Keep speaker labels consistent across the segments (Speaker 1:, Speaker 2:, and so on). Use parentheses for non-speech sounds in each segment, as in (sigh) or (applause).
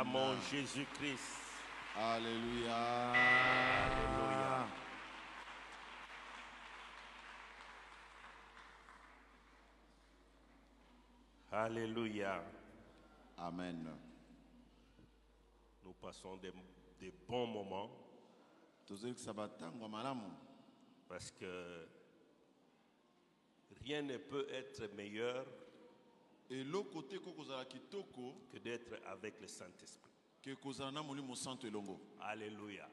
Speaker 1: à mon Jésus-Christ.
Speaker 2: Alléluia.
Speaker 1: Alléluia. Alléluia.
Speaker 2: Amen.
Speaker 1: Nous passons des, des bons moments parce que rien ne peut être meilleur que d'être avec le Saint-Esprit. Alléluia.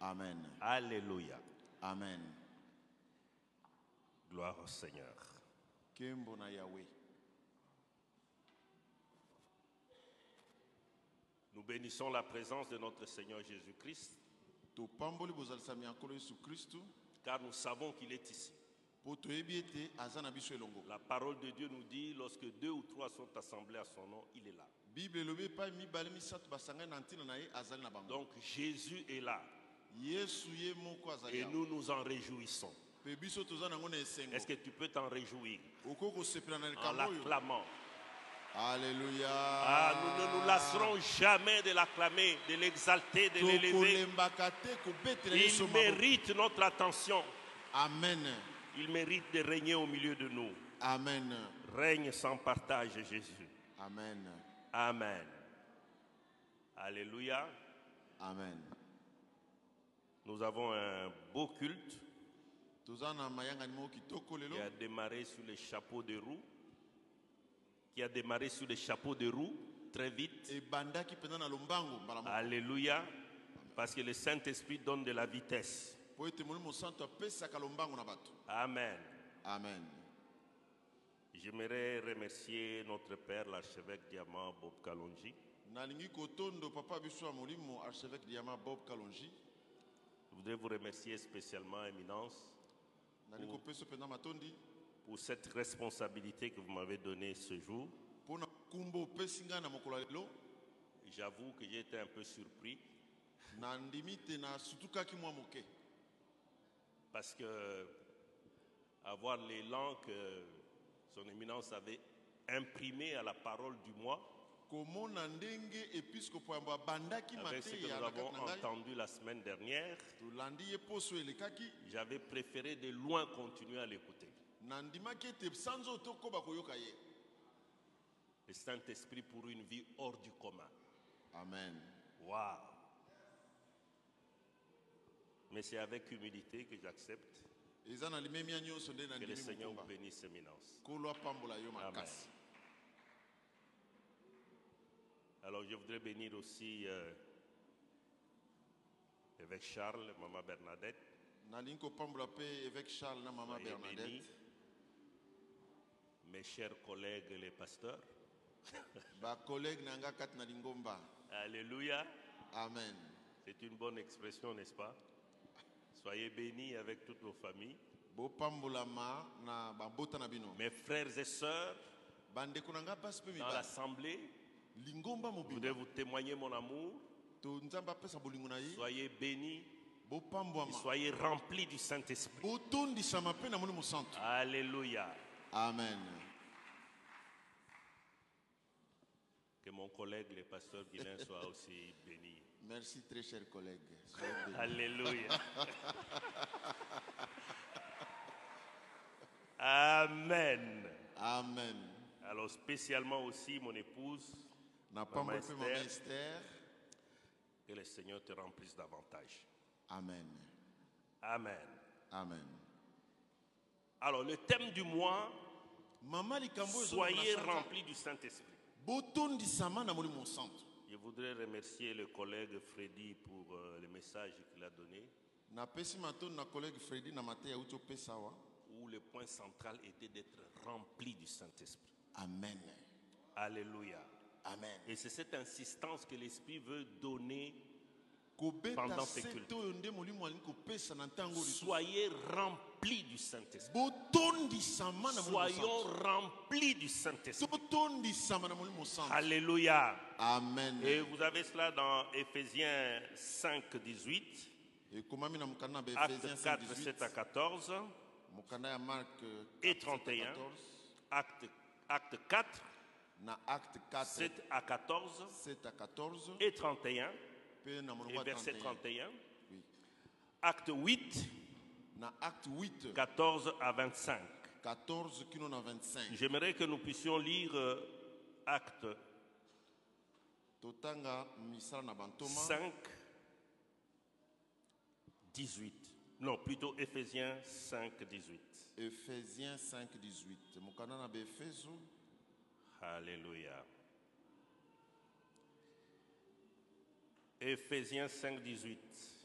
Speaker 2: amen
Speaker 1: Alléluia.
Speaker 2: amen
Speaker 1: Gloire au Seigneur. Nous bénissons la présence de notre Seigneur Jésus-Christ car nous savons qu'il est ici. La parole de Dieu nous dit, lorsque deux ou trois sont assemblés à son nom, il est là. Donc Jésus est là. Et nous nous en réjouissons. Est-ce que tu peux t'en réjouir? En l'acclamant.
Speaker 2: Alleluya
Speaker 1: Ah, nous ne nous lasserons jamais de l'acclamer, de l'exalter, de l'élever. Il mérite notre attention.
Speaker 2: amen
Speaker 1: Il mérite de régner au milieu de nous.
Speaker 2: amen
Speaker 1: Règne sans partage, Jésus.
Speaker 2: amen
Speaker 1: Amen. Alléluia.
Speaker 2: amen
Speaker 1: Nous avons un beau culte qui a démarré sur les chapeaux de roue. Qui a démarré sur les chapeaux de roue très vite. Alléluia. Parce que le Saint-Esprit donne de la vitesse.
Speaker 2: Mpo ete molimo santo apesaka lombango na bato.
Speaker 1: Amen.
Speaker 2: amen.
Speaker 1: J'aimerais remercier notre père, l'archevêque Diamant Bob Kalonji.
Speaker 2: nalingi kotondo papa biso ya molimo archevêque diama bob kalonji.
Speaker 1: Je voudrais vous remercier spécialement, Éminence,
Speaker 2: nalingi kopesa mpenza matondi.
Speaker 1: pour cette responsabilité que vous m'avez donnée ce jour.
Speaker 2: mpo na nkumbo opesi ngai na mokolo ya lelo.
Speaker 1: J'avoue que j'ai été un peu surpris.
Speaker 2: Nandimi te nasutukaki mwa moke
Speaker 1: parce que avoir l'élan que son éminence avait imprimé à la parole du mois,
Speaker 2: komona ndenge episkopo yambo abandaki
Speaker 1: avec ce que nous avons entendu la semaine dernière,
Speaker 2: tolandi ye poso elekaki
Speaker 1: j'avais préféré de loin continuer à l'écouter.
Speaker 2: nandimaki ete sanza oyo tokoba koyoka ye
Speaker 1: Le Saint-Esprit pour une vie hors du commun.
Speaker 2: amen
Speaker 1: Waouh! Mais c'est avec humilité que j'accepte que le Seigneur vous bénisse, éminence.
Speaker 2: makasi
Speaker 1: Alors je voudrais bénir aussi euh, évêque Charles, maman Bernadette.
Speaker 2: évêque charles bernadette
Speaker 1: Mes chers collègues les pasteurs. (laughs) Alléluia.
Speaker 2: amen
Speaker 1: C'est une bonne expression, n'est-ce pas? Soyez bénis avec toutes vos familles. Mes frères et sœurs dans l'assemblée, je voudrais vous témoigner mon amour. Soyez bénis, et soyez remplis du Saint-Esprit. Alléluia.
Speaker 2: amen
Speaker 1: Que mon collègue, le pasteur Guilain, soit aussi béni.
Speaker 2: Merci très cher collègue.
Speaker 1: Alléluia. (laughs) Amen.
Speaker 2: amen
Speaker 1: Alors spécialement aussi mon épouse,
Speaker 2: mpe mama
Speaker 1: Esther.
Speaker 2: ester
Speaker 1: que le Seigneur te remplisse davantage.
Speaker 2: amen
Speaker 1: Amen.
Speaker 2: amen
Speaker 1: Alors le thème du mois, soyez remplis du Saint-Esprit. Je voudrais remercier le collègue Freddy pour euh, le message qu'il a donné,
Speaker 2: napesi na collègue fredi na mateya auti opesa awa
Speaker 1: où le point central était d'être rempli du Saint-Esprit.
Speaker 2: amen
Speaker 1: Alléluia.
Speaker 2: amen
Speaker 1: Et c'est cette insistance que l'Esprit veut donner.
Speaker 2: kobeta
Speaker 1: Pendant ces
Speaker 2: sete
Speaker 1: cultes.
Speaker 2: oyo nde molimo alingi kopesa na ntango lisusu
Speaker 1: Soyez remplis du Saint-Esprit. Soyons remplis du Saint-Esprit. Alléluia.
Speaker 2: amen.
Speaker 1: Et vous avez cela dans Éphésiens 5, 18,
Speaker 2: ekomami na mokanda na
Speaker 1: Acte
Speaker 2: baefésien
Speaker 1: 4, 7 à
Speaker 2: 18
Speaker 1: 14,
Speaker 2: mokanda ya mark
Speaker 1: Et 31.
Speaker 2: 14
Speaker 1: Acte, acte 4,
Speaker 2: na acte 4
Speaker 1: 7 à 14
Speaker 2: 7 à 14
Speaker 1: et 31,
Speaker 2: mpe na molongo
Speaker 1: et verset
Speaker 2: 31
Speaker 1: 31.
Speaker 2: Oui.
Speaker 1: Acte 8,
Speaker 2: na acte 8
Speaker 1: 14 à 25.
Speaker 2: 14 kino na 25
Speaker 1: J'aimerais que nous puissions lire euh, Acte
Speaker 2: totanga misala na bantoma
Speaker 1: 5, 18. Non, plutôt Éphésiens 5, 18.
Speaker 2: ephésiens 5 18 mokanda na baefeso
Speaker 1: Alléluia. Éphésiens 5, 18.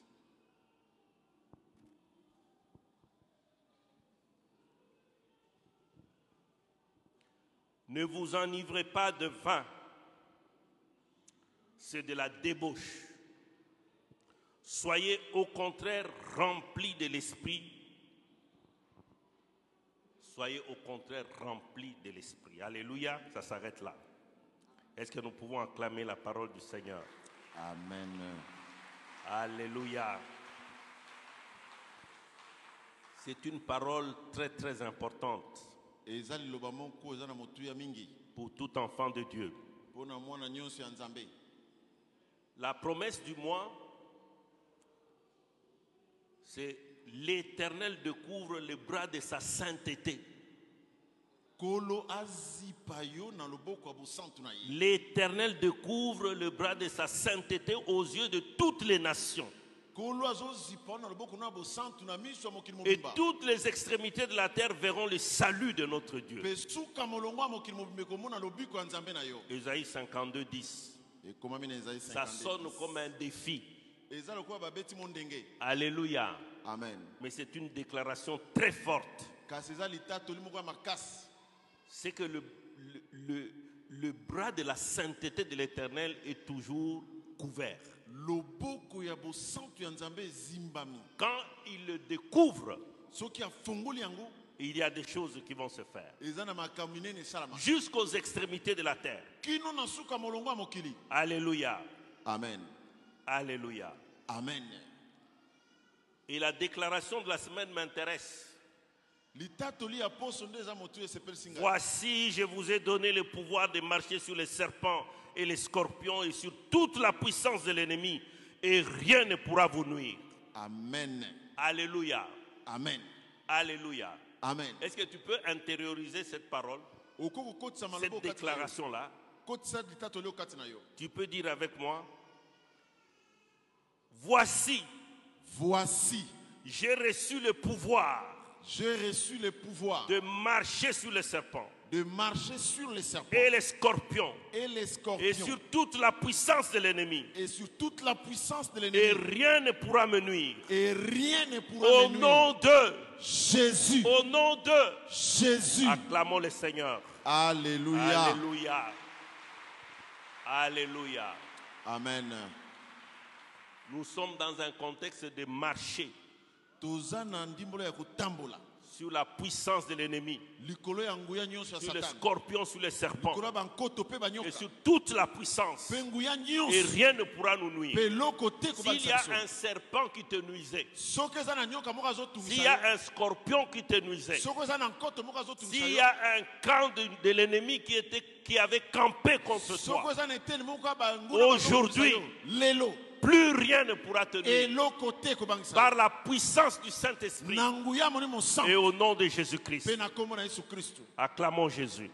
Speaker 1: Ne vous enivrez pas de vin, c'est de la débauche. Soyez au contraire remplis de l'esprit. Soyez au contraire remplis de l'esprit. Alléluia, ça s'arrête là. Est-ce que nous pouvons acclamer la parole du Seigneur?
Speaker 2: Amen
Speaker 1: Alléluia. C'est une parole très très importante pour tout enfant de Dieu. La promesse du mois, c'est l'Éternel découvre le bras de sa sainteté. L'Éternel découvre le bras de sa sainteté aux yeux de toutes les nations. Et toutes les extrémités de la terre verront le salut de notre Dieu. Ésaïe 52, 10.
Speaker 2: ekomami na ezali
Speaker 1: Ça
Speaker 2: 52.
Speaker 1: sonne comme un défi. Alléluia.
Speaker 2: amen
Speaker 1: Mais c'est une déclaration très forte. C'est que le, le, le- le bras de la sainteté de l'Éternel est toujours couvert. Quand il le découvre, il y a des choses qui vont se faire. Jusqu'aux extrémités de la terre. Alléluia.
Speaker 2: amen
Speaker 1: Alléluia.
Speaker 2: amen
Speaker 1: Et la déclaration de la semaine m'intéresse. Voici, je vous ai donné le pouvoir de marcher sur les serpents et les scorpions et sur toute la puissance de l'ennemi, et rien ne pourra vous nuire.
Speaker 2: amen.
Speaker 1: Alléluia.
Speaker 2: amen.
Speaker 1: Alléluia.
Speaker 2: amen.
Speaker 1: Est-ce que tu peux intérioriser cette parole, cette déclaration-là. Tu peux dire avec moi, voici,
Speaker 2: voici.
Speaker 1: J'ai reçu le pouvoir
Speaker 2: j'ai reçu le pouvoir
Speaker 1: de marcher sur les serpents
Speaker 2: de marcher sur les serpents
Speaker 1: et les scorpions
Speaker 2: et les
Speaker 1: et
Speaker 2: scorpions
Speaker 1: sur toute la puissance de l'ennemi.
Speaker 2: et sur toute la puissance de
Speaker 1: Et
Speaker 2: l'ennemi
Speaker 1: rien ne pourra me nuire.
Speaker 2: et rien ne pourra
Speaker 1: Au
Speaker 2: me nuire.
Speaker 1: nom de,
Speaker 2: Jésus
Speaker 1: au nom de,
Speaker 2: Jésus
Speaker 1: acclamons le Seigneur.
Speaker 2: Alléluia
Speaker 1: Alléluia. Alléluia.
Speaker 2: Amen
Speaker 1: Nous sommes dans un contexte de marché sur la puissance de l'ennemi, sur les scorpions, sur les serpents, et sur toute la puissance. Et rien ne pourra nous nuire. S'il y a un serpent qui te nuisait, s'il y a un scorpion qui te nuisait, s'il y a un camp de, de l'ennemi qui, était, qui avait campé contre toi, Aujourd'hui. Plus rien ne pourra te nuire.
Speaker 2: eloko te ekobangisa
Speaker 1: Par la puissance du Saint-Esprit et au nom de Jésus-Christ. Acclamons Jésus.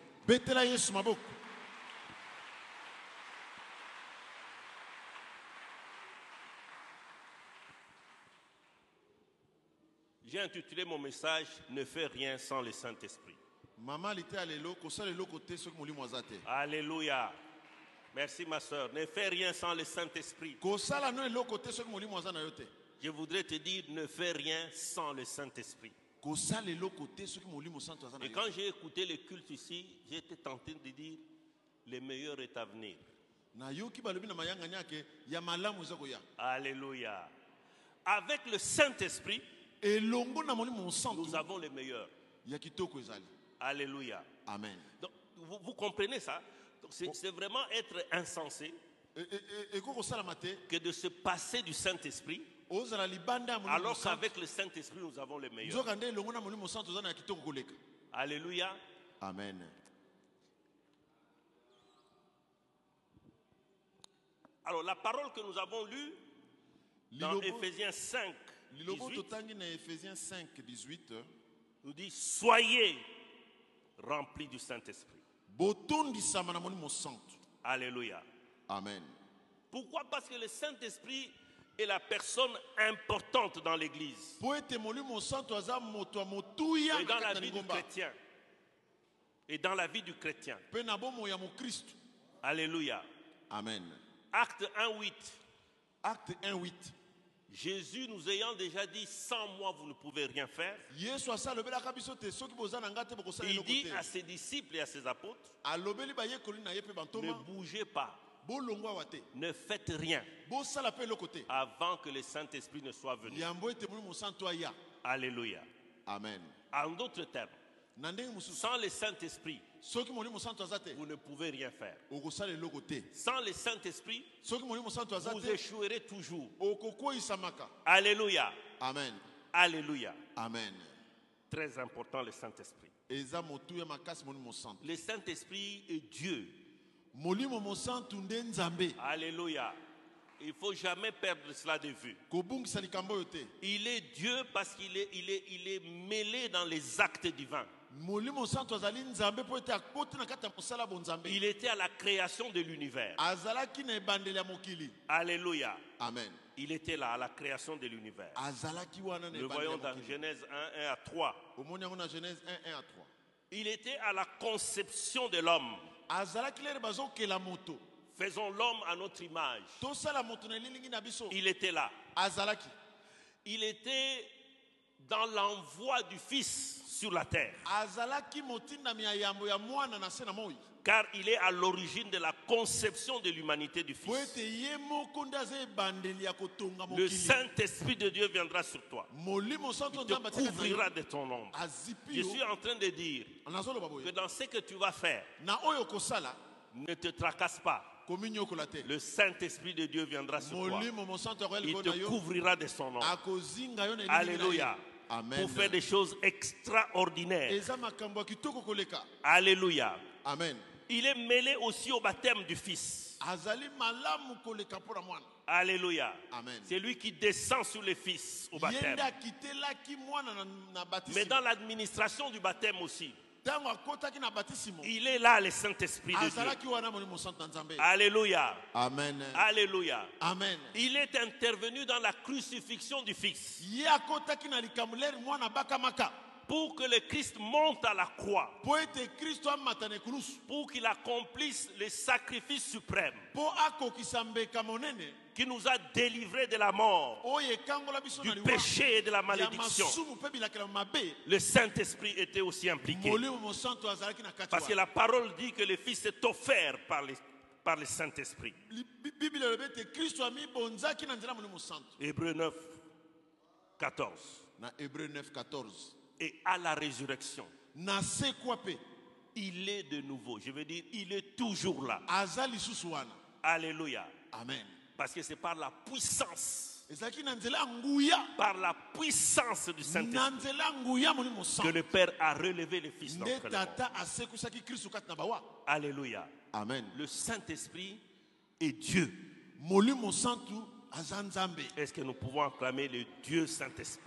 Speaker 1: J'ai intitulé mon message Ne fais rien sans le Saint-Esprit. Alléluia. Merci ma soeur. Ne fais rien sans le Saint-Esprit. Je voudrais te dire ne fais rien sans le Saint-Esprit. Et quand j'ai écouté le culte ici, été tenté de dire le meilleur est à venir. Alléluia. Avec le Saint-Esprit, nous avons le meilleur. Alléluia.
Speaker 2: amen
Speaker 1: Donc, vous, vous comprenez ça? C'est vraiment être insensé que de se passer du Saint-Esprit. Alors qu'avec le Saint-Esprit, nous avons
Speaker 2: les meilleurs.
Speaker 1: Alléluia.
Speaker 2: Amen.
Speaker 1: Alors la parole que nous avons lue dans
Speaker 2: Ephésiens 5, 18,
Speaker 1: nous dit, soyez remplis du Saint-Esprit. Alléluia.
Speaker 2: amen
Speaker 1: Pourquoi? Parce que le Saint-Esprit est la personne importante dans l'Église et dans la vie du chrétien. Et dans la vie du chrétien. Alléluia.
Speaker 2: amen
Speaker 1: Acte 1, 8.
Speaker 2: acte 1 8
Speaker 1: Jésus nous ayant déjà dit, sans moi, vous ne pouvez rien faire. Il dit à ses disciples et à ses apôtres, ne bougez pas, ne faites rien avant que le Saint-Esprit ne soit venu. Alléluia.
Speaker 2: amen.
Speaker 1: En d'autres termes, sans le Saint-Esprit, vous ne pouvez rien faire. Sans le Saint-Esprit, vous échouerez toujours. Alléluia.
Speaker 2: amen
Speaker 1: Alléluia.
Speaker 2: amen
Speaker 1: Très important le Saint-Esprit. Le Saint-Esprit est Dieu. Alléluia. Il ne faut jamais perdre cela de vue. Il est Dieu parce qu'il est, il est, il est mêlé dans les actes divins. Il était à la création de l'univers. Alléluia.
Speaker 2: amen
Speaker 1: Il était là à la création de l'univers. Nous voyons dans Genèse 1, 1 à 3.
Speaker 2: omoni yango na genèse 1 1 à 3
Speaker 1: Il était à la conception de l'homme. Faisons l'homme à notre image. Il était là. Il était dans l'envoi du Fils sur la terre. Car il est à l'origine de la conception de l'humanité du Fils. Le Saint-Esprit de Dieu viendra sur toi. Il te couvrira de ton ombre. Je suis en train de dire que dans ce que tu vas faire, ne te tracasse pas. Le Saint-Esprit de Dieu viendra sur toi. Il te couvrira de son
Speaker 2: na
Speaker 1: Alléluia.
Speaker 2: Amen
Speaker 1: Pour faire des choses extraordinaires. Alléluia.
Speaker 2: amen
Speaker 1: Il est mêlé aussi au baptême du Fils. Alléluia.
Speaker 2: Amen.
Speaker 1: C'est lui qui descend sur le Fils au baptême. Mais dans l'administration du baptême aussi, il est là le Saint-Esprit de Dieu. Alléluia.
Speaker 2: amen.
Speaker 1: Alléluia.
Speaker 2: amen.
Speaker 1: Il est intervenu dans la crucifixion du Fils. Pour que le Christ monte à la croix, pour qu'il accomplisse le sacrifice suprême qui nous a délivrés de la mort,
Speaker 2: biso
Speaker 1: du péché et de la malédiction. Le Saint-Esprit était aussi impliqué. Parce que la parole dit que le Fils est offert par, les- par le Saint-Esprit. Hébreu 9, 14.
Speaker 2: na hébreu 9 14
Speaker 1: Et à la résurrection, il est de nouveau. Je veux dire, il est toujours là. Alléluia.
Speaker 2: amen
Speaker 1: Parce que c'est par la puissance, par la puissance du Saint-Esprit. Que le Père a relevé le Fils Alléluia.
Speaker 2: amen.
Speaker 1: Le Saint-Esprit est Dieu. Est-ce que nous pouvons acclamer le Dieu Saint-Esprit?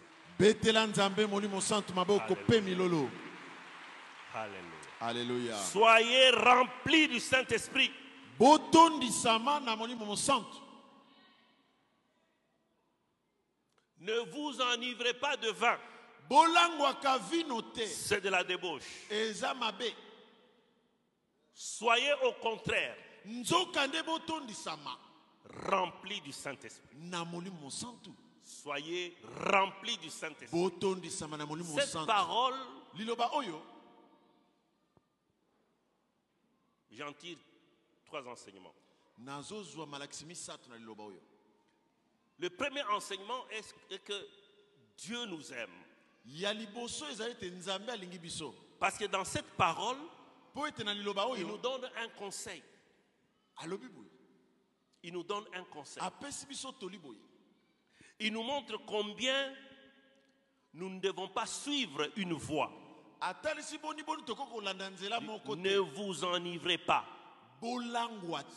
Speaker 1: Alléluia. Alléluia. Soyez remplis du Saint-Esprit.
Speaker 2: botondisama na molimo mosantu
Speaker 1: Ne vous enivrez pas de vin.
Speaker 2: te
Speaker 1: C'est de la débauche.
Speaker 2: eza
Speaker 1: Soyez au contraire
Speaker 2: nzoka nde botondisama
Speaker 1: remplis du Saint-Esprit.
Speaker 2: na molimo mosantu
Speaker 1: Soyez remplis du Saint-Esprit.
Speaker 2: botondisama na molimo
Speaker 1: Cette
Speaker 2: mosantu
Speaker 1: parole,
Speaker 2: liloba oyo
Speaker 1: j'en tire trois enseignements. Le premier enseignement est que Dieu nous aime. Parce que dans cette parole, il nous donne un conseil. Il nous donne un conseil. Il nous montre combien nous ne devons pas suivre une voie. Ne vous enivrez pas.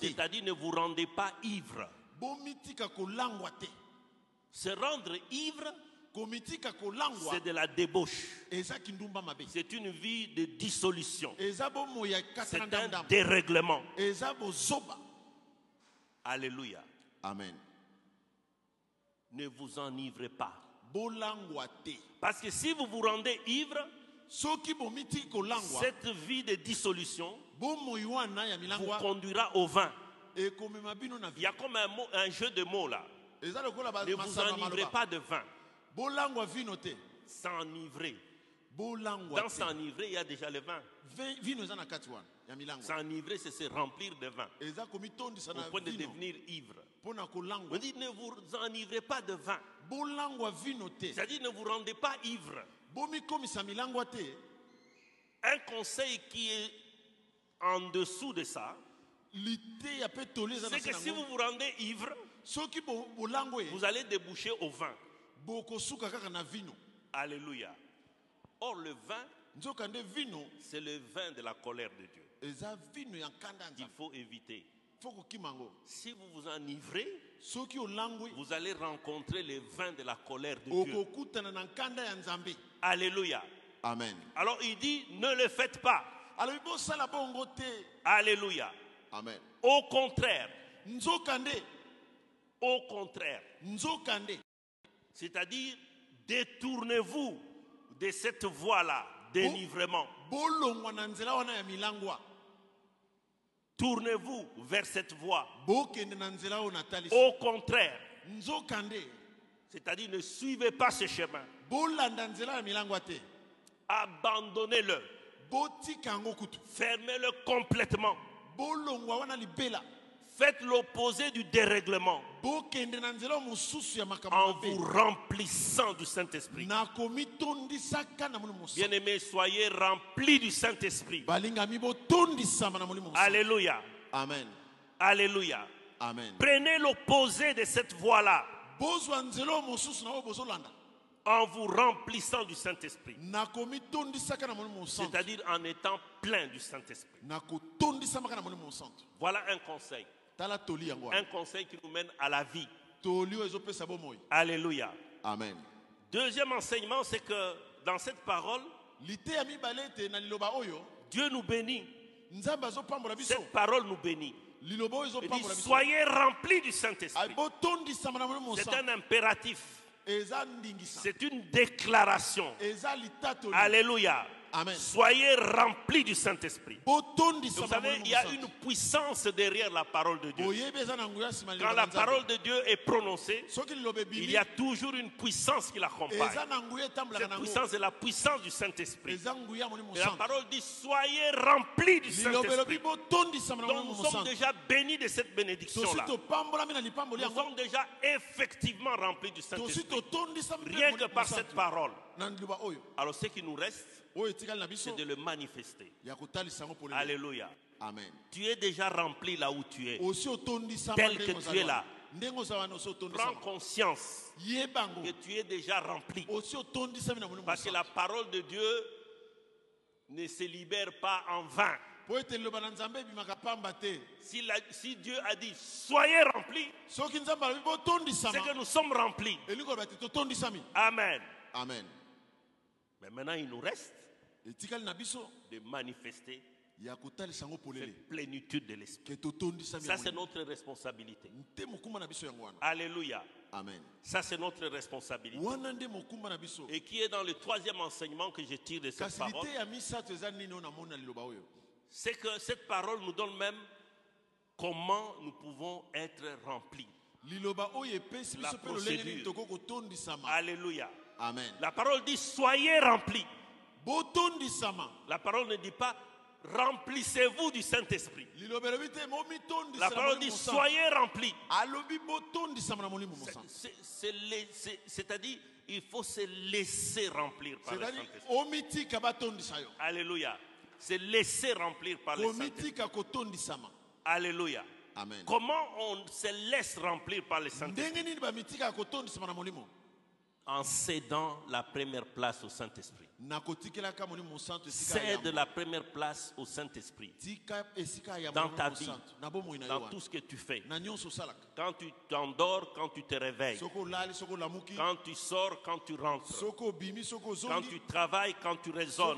Speaker 1: C'est-à-dire ne vous rendez pas ivre.
Speaker 2: Bomitika kolangwa te
Speaker 1: Se rendre ivre,
Speaker 2: komitika kolangwa
Speaker 1: c'est de la débauche.
Speaker 2: eza kindumba mabe
Speaker 1: C'est une vie de dissolution.
Speaker 2: eza bomoi ya
Speaker 1: C'est un dérèglement.
Speaker 2: eza bozoba
Speaker 1: Alléluia.
Speaker 2: amen
Speaker 1: Ne vous enivrez pas.
Speaker 2: bolangwa te
Speaker 1: Parce que si vous vous rendez ivre,
Speaker 2: soki bomitiki kolangwa
Speaker 1: cette vie de dissolution
Speaker 2: bomoi wana ya
Speaker 1: vous conduira au vin. Il y a comme un, mot- un jeu de mots là.
Speaker 2: eza lokola ba-
Speaker 1: Ne vous enivrez pas de vin. S'enivrer. Dans s'enivrer, il y a déjà le vin. S'enivrer, c'est se remplir de vin. Au point de devenir ivre. On dit ne vous enivrez pas de vin. C'est-à-dire ne vous rendez pas ivre. Un conseil qui est en dessous de ça, c'est que si vous vous rendez ivre, vous allez déboucher au vin. Alléluia. Or, le vin, c'est le vin de la colère de Dieu
Speaker 2: nzambe
Speaker 1: faut éviter. Si vous vous enivrez, vous allez rencontrer le vin de la colère de Dieu. Alléluia.
Speaker 2: amen
Speaker 1: Alors il dit, ne le faites pas. Alléluia.
Speaker 2: Amen.
Speaker 1: Au contraire, au contraire. C'est-à-dire, détournez-vous de cette voie-là
Speaker 2: milangwa.
Speaker 1: Tournez-vous vers cette voie. Au contraire, c'est-à-dire ne suivez pas ce chemin. Abandonnez-le. Fermez-le complètement. Faites l'opposé du dérèglement en vous remplissant du Saint-Esprit. Bien-aimés, soyez remplis du Saint-Esprit. Alléluia.
Speaker 2: amen
Speaker 1: Alléluia.
Speaker 2: amen
Speaker 1: Prenez l'opposé de cette voie-là en vous remplissant du Saint-Esprit. C'est-à-dire en étant plein du Saint-Esprit. Voilà un conseil. Un conseil qui nous mène à la vie. Alléluia.
Speaker 2: amen
Speaker 1: Deuxième enseignement, c'est que dans cette parole, Dieu nous bénit. Cette parole nous bénit. Il dit, soyez remplis du Saint-Esprit. C'est un impératif. C'est une déclaration. Alléluia.
Speaker 2: Amen
Speaker 1: Soyez remplis du Saint-Esprit. Vous savez, il y a une puissance derrière la parole de Dieu. Quand la parole de Dieu est prononcée, il y a toujours une puissance qui l'accompagne.
Speaker 2: nguya etambolaka
Speaker 1: Cette puissance est la puissance du Saint-Esprit. la parole dit soyez remplis du Saint-Esprit. Donc nous sommes déjà bénis de cette bénédiction-là. Nous sommes déjà effectivement remplis du Saint-Esprit. Rien que par cette parole. Alors ce qui nous reste, c'est de le manifester. Alléluia.
Speaker 2: amen
Speaker 1: Tu es déjà rempli là où tu es. Tel que tu es là. Prends conscience que tu es déjà rempli. Parce que la parole de Dieu ne se libère pas en vain. Si, la- si Dieu a dit soyez remplis, c'est que nous sommes remplis. Amen.
Speaker 2: amen
Speaker 1: Mais maintenant, il nous reste de manifester cette plénitude de l'esprit. Ça, c'est notre responsabilité. Alléluia.
Speaker 2: amen
Speaker 1: Ça, c'est notre responsabilité. Et qui est dans le troisième enseignement que je tire de cette parole, c'est que cette parole nous donne même comment nous pouvons être remplis.
Speaker 2: epesi
Speaker 1: La procédure. Alléluia.
Speaker 2: Amen
Speaker 1: La parole dit soyez remplis. La parole ne dit pas remplissez-vous du Saint-Esprit. La parole dit soyez remplis. C'est-à-dire, il faut se laisser remplir par le Saint-Esprit. Alléluia. Se laisser remplir par le Saint-Esprit. Alléluia.
Speaker 2: amen
Speaker 1: Comment on se laisse remplir par le Saint-Esprit? En cédant la première place au Saint-Esprit. Cède
Speaker 2: yambo.
Speaker 1: la première place au Saint-Esprit. Dans ta vie, dans tout ce que tu fais. Quand tu t'endors, quand tu te réveilles, quand tu sors, quand tu rentres, quand tu travailles, quand tu raisonnes,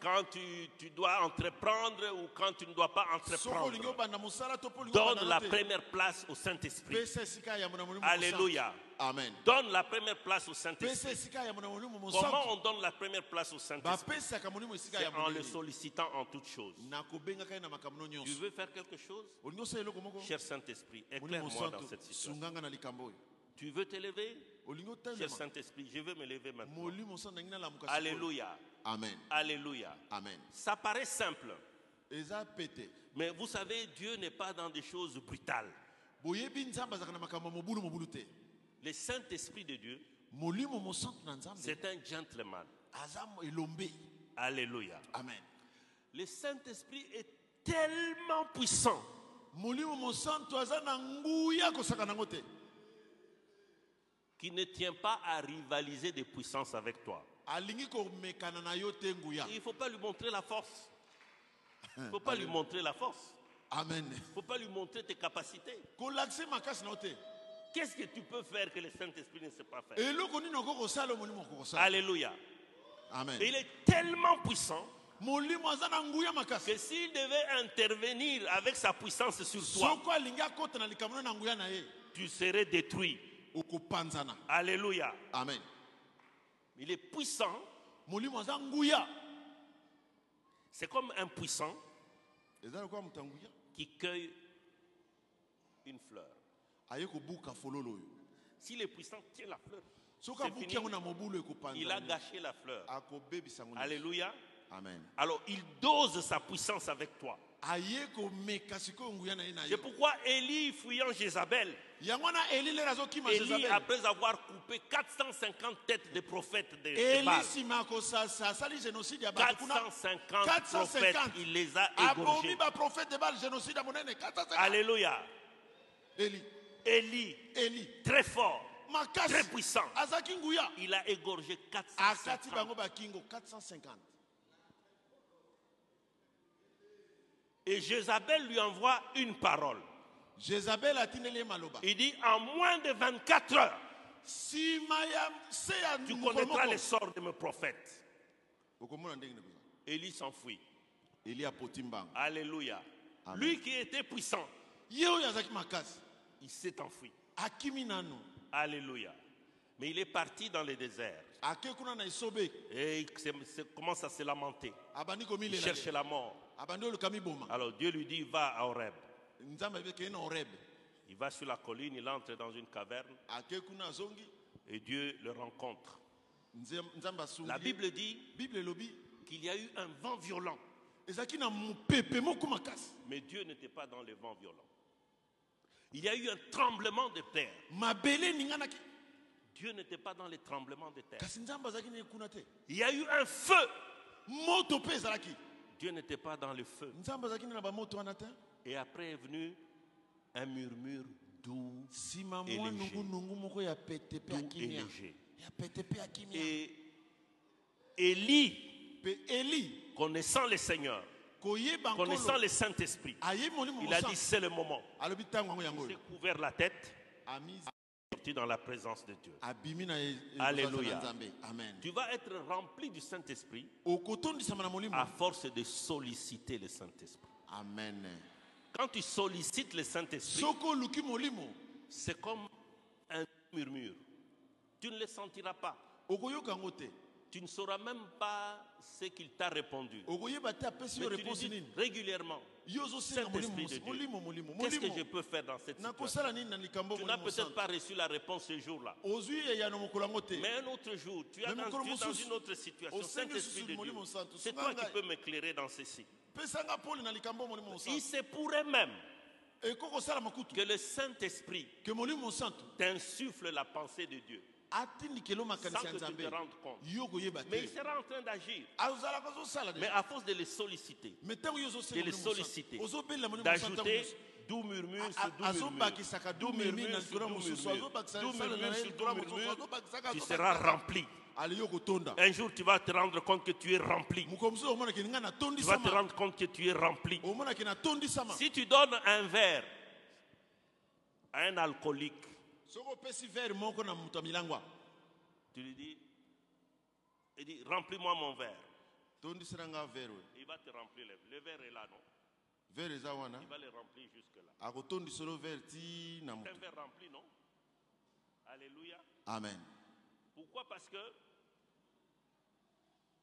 Speaker 1: quand tu, tu dois entreprendre ou quand tu ne dois pas entreprendre. Donne la première place au Saint-Esprit. Alléluia.
Speaker 2: amen.
Speaker 1: Donne la première place au Saint-Esprit. Comment on donne la première place au Saint-Esprit? C'est en le sollicitant en toutes choses. Tu veux faire quelque chose? Cher Saint-Esprit, éclaire-moi dans cette situation. Tu veux t'élever? Cher Saint-Esprit, je veux me lever maintenant. Alléluia.
Speaker 2: amen.
Speaker 1: Alléluia.
Speaker 2: amen.
Speaker 1: Ça paraît simple, mais vous savez, Dieu n'est pas dans des choses brutales. Le Saint-Esprit de Dieu, c'est un gentleman. Alléluia.
Speaker 2: amen
Speaker 1: Le Saint-Esprit est tellement puissant qu'il ne tient pas à rivaliser de puissance avec toi. Il ne faut pas lui montrer la force. Il ne faut pas lui montrer la force.
Speaker 2: amen
Speaker 1: Il ne faut pas lui montrer tes capacités. Qu'est-ce que tu peux faire que le Saint-Esprit ne sait pas faire Alléluia.
Speaker 2: amen
Speaker 1: il est tellement puissant que s'il devait intervenir avec sa puissance sur toi, tu serais détruit. Alléluia.
Speaker 2: amen
Speaker 1: Il est puissant. C'est comme un puissant qui cueille une fleur. Si le puissant tient la fleur, fini. il a gâché la fleur. Alléluia.
Speaker 2: amen
Speaker 1: Alors il dose sa puissance avec toi. C'est pourquoi Élie, fuyant Jézabel, Élie, après avoir coupé 450 têtes de prophètes de, de Baal,
Speaker 2: nsima ya kosasa asali génocide ya bato kuna
Speaker 1: 450 prophètes,
Speaker 2: 450
Speaker 1: il les a égorgés.
Speaker 2: 450
Speaker 1: Alléluia.
Speaker 2: eli
Speaker 1: Élie, très fort, très puissant, il a égorgé
Speaker 2: akati
Speaker 1: 450.
Speaker 2: bango bakingo 450
Speaker 1: Et Jézabel lui envoie une parole. Il dit, en moins de 24 heures, tu connaîtras les sorts de mes prophètes. Élie s'enfuit. Alléluia.
Speaker 2: Amen.
Speaker 1: Lui qui était puissant, il s'est enfui. Alléluia. Mais il est parti dans le désert. Et il commence à se lamenter. Il cherche la mort. Alors Dieu lui dit, va à Horeb. Il va sur la colline, il entre dans une caverne et Dieu le rencontre. La. Bible dit qu'il y a eu un vent violent. Mais Dieu n'était pas dans le vent violent. Il y a eu un tremblement de terre. Dieu n'était pas dans les tremblements de terre. Il y a eu un feu. Dieu n'était pas dans le feu. Et après est venu un murmure doux Et léger. Doux et léger. Et Élie, connaissant le Seigneur, connaissant le Saint-Esprit, il a dit c'est le moment.
Speaker 2: oyo
Speaker 1: couvert la tête, sorti dans la présence de Dieu. Alléluia.
Speaker 2: amen
Speaker 1: Tu vas être rempli du Saint-Esprit à force de solliciter le Saint-Esprit.
Speaker 2: amen
Speaker 1: Quand tu sollicites le Saint-Esprit, c'est comme un murmure. Tu ne le sentiras pas. Tu ne sauras même pas ce qu'il t'a répondu. Mais tu lui dis régulièrement, Saint-Esprit de Dieu, qu'est-ce que je peux faire dans cette situation? Tu n'as peut-être pas reçu la réponse ce jour-là. Mais un autre jour, tu es dans, une autre situation. Saint-Esprit de Dieu, c'est toi qui peux m'éclairer dans ceci. Il se pourrait même que le Saint-Esprit t'insuffle la pensée de Dieu sans que tu te rendes compte. Mais il sera en train d'agir. Mais à force de les solliciter, de les solliciter, d'ajouter D'où murmure sur d'où murmure. D'où sur d'où D'où sur d'où Tu seras rempli. Un jour, tu vas te rendre compte que tu es rempli. Tu vas te rendre compte que tu es rempli. Si tu donnes un verre à un alcoolique, tu lui dis, il dit, remplis-moi mon verre. Il va te remplir le, le verre est là, non?
Speaker 2: Vere eza wana.
Speaker 1: Il va le remplir jusque-là.
Speaker 2: akotondiselo vere ti na
Speaker 1: C'est
Speaker 2: moto.
Speaker 1: un verre rempli, non? Alléluia.
Speaker 2: amen.
Speaker 1: Pourquoi? Parce que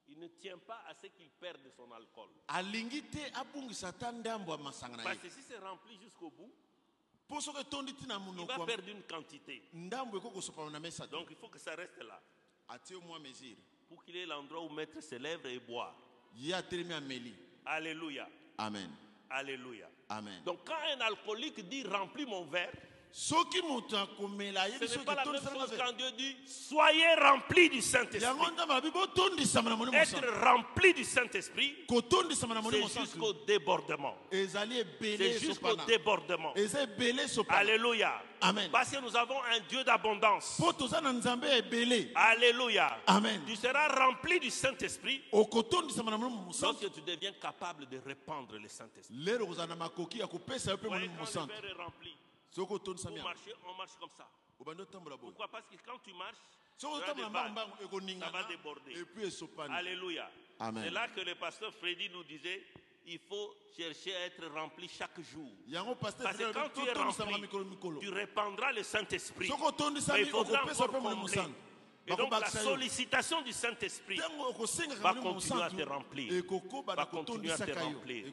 Speaker 1: il ne tient pas à ce qu'il perde son alcool.
Speaker 2: alingi te abungisa ata ndambo ya masanga na
Speaker 1: Parce que si c'est rempli jusqu'au bout, il va perdre une quantité. Donc il faut que ça reste là pour qu'il ait l'endroit où mettre ses lèvres et boire. Alléluia.
Speaker 2: amen
Speaker 1: Alléluia.
Speaker 2: amen
Speaker 1: Donc quand un alcoolique dit remplis mon verre, ce n'est pas la même
Speaker 2: etondisela
Speaker 1: chose
Speaker 2: nga
Speaker 1: quand
Speaker 2: vere
Speaker 1: Dieu dit soyez remplis du Saint-Esprit. Être rempli du Saint-Esprit, c'est jusqu'au débordement. C'est jusqu'au débordement. Alléluia.
Speaker 2: Amen.
Speaker 1: Parce que nous avons un Dieu d'abondance. Alléluia.
Speaker 2: Amen.
Speaker 1: Tu seras rempli du Saint-Esprit lorsque tu deviens capable de répandre le Saint-Esprit. quand le verre est rempli, pour
Speaker 2: yango
Speaker 1: marcher, on marche comme ça. Pourquoi? Parce que quand tu marches, Ça va déborder. Alléluia. C'est là que le pasteur Freddy nous disait il faut chercher à être rempli chaque jour. Parce que quand tu es rempli, tu répandras le Saint-Esprit. il faudra encore combler. Et donc la sollicitation du Saint-Esprit va continuer à te remplir. Va continuer à te remplir.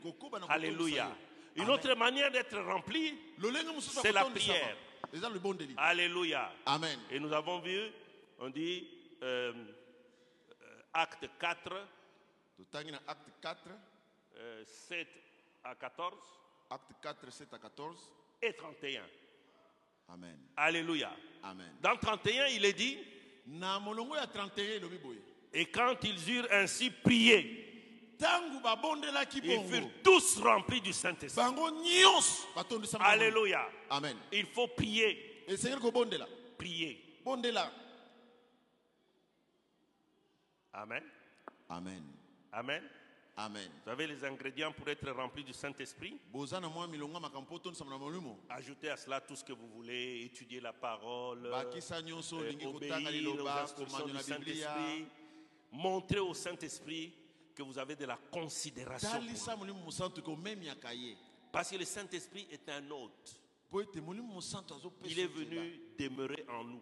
Speaker 1: Alléluia. Une
Speaker 2: Amen.
Speaker 1: autre manière d'être rempli, C'est la prière. Alléluia.
Speaker 2: amen
Speaker 1: Et nous avons vu, on dit, euh, euh, acte 4,
Speaker 2: totangi na acte 4
Speaker 1: euh, 7 à 14
Speaker 2: acte 4 7 à 14
Speaker 1: et 31.
Speaker 2: amen
Speaker 1: Alléluia.
Speaker 2: amen
Speaker 1: Dans 31, il est dit,
Speaker 2: na molongo ya 31 elobi boye
Speaker 1: et quand ils eurent ainsi prié, ils furent tous remplis du Saint-Esprit. Alléluia.
Speaker 2: amen
Speaker 1: Il faut prier, prier. Amen.
Speaker 2: amen
Speaker 1: Amen.
Speaker 2: amen
Speaker 1: Vous avez les ingrédients pour être rempli du Saint-Esprit? Ajoutez à cela tout ce que vous voulez, étudier la parole, euh, obéir aux instructions du Saint-Esprit. Montrez au Saint-Esprit que vous avez de la considération. pour lui. Parce que le Saint-Esprit est un hôte. Il est venu demeurer en nous.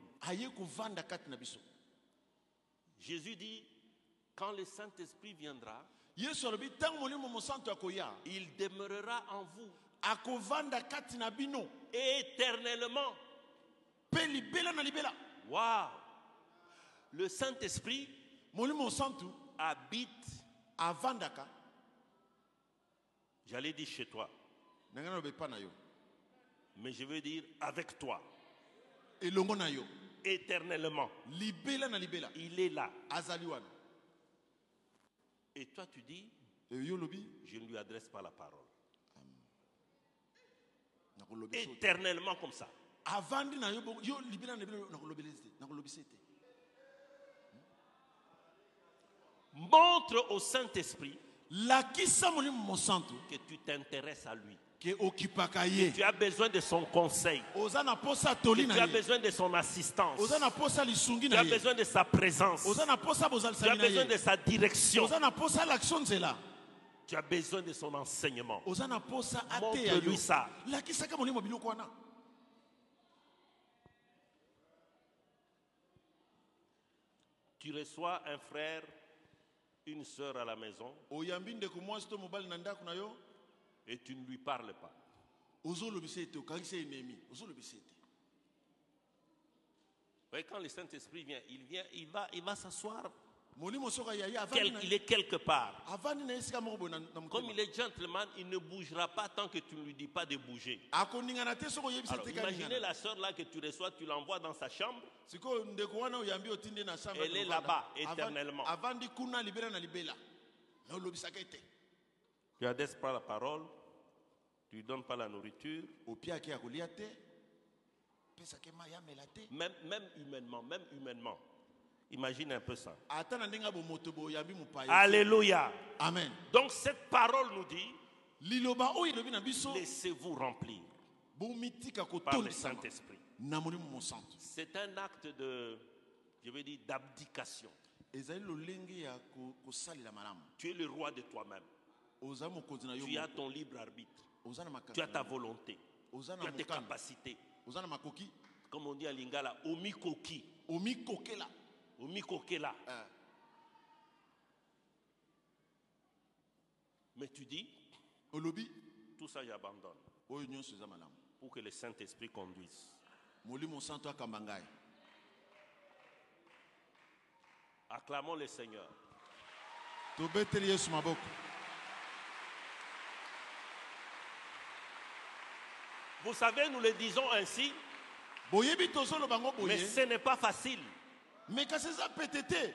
Speaker 1: Jésus dit, quand le Saint-Esprit viendra, il demeurera en vous éternellement. Waouh! Le Saint-Esprit
Speaker 2: molimo
Speaker 1: habite,
Speaker 2: avandaka
Speaker 1: j'allais dire chez toi, mais je veux dire avec toi,
Speaker 2: elongo na yo.
Speaker 1: Éternellement.
Speaker 2: libela na libela.
Speaker 1: Il est là. Et toi, tu dis, je ne lui adresse pas la parole. Éternellement comme ça.
Speaker 2: avandi
Speaker 1: Montre au Saint-Esprit que tu t'intéresses à lui.
Speaker 2: ye
Speaker 1: Tu as besoin de son conseil. Que tu as besoin de son assistance. Tu as besoin de sa présence. Tu as besoin de sa direction. Tu as besoin de son enseignement. Montre-lui ça. Tu reçois un frère, une sœur à la maison
Speaker 2: oyambi ndeko mwasi to mobali na ndako na yo
Speaker 1: et tu ne lui parles pas.
Speaker 2: ozolobisa ete okangisa enemi ozolobisa ete
Speaker 1: Vous voyez, quand le Saint-Esprit vient, il vient, il va, il va s'asseoir. Quel- il est quelque part. Comme il est gentleman, il ne bougera pas tant que tu ne lui dis pas de bouger. Alors, imaginez la sœur là que tu reçois, tu l'envoies dans sa chambre. Elle est là-bas, éternellement. Tu adresses pas la parole, tu lui donnes pas la nourriture, même, même humainement, même humainement. Imagine un peu ça. Alléluia.
Speaker 2: amen
Speaker 1: Donc cette parole nous dit, laissez-vous remplir par le Saint-Esprit. C'est un acte de, je veux dire, d'abdication. Tu es le roi de toi-même. Tu as ton libre arbitre. Tu as ta volonté. Tu as tes capacités. Comme on dit à Lingala, omikoki.
Speaker 2: omikokela Eh,
Speaker 1: Mais tu dis,
Speaker 2: olobi
Speaker 1: tout ça j'abandonne. Pour que le Saint-Esprit conduise. Acclamons le Seigneur. Vous savez, nous le disons ainsi, mais ce n'est pas facile.
Speaker 2: Kasi eza pete te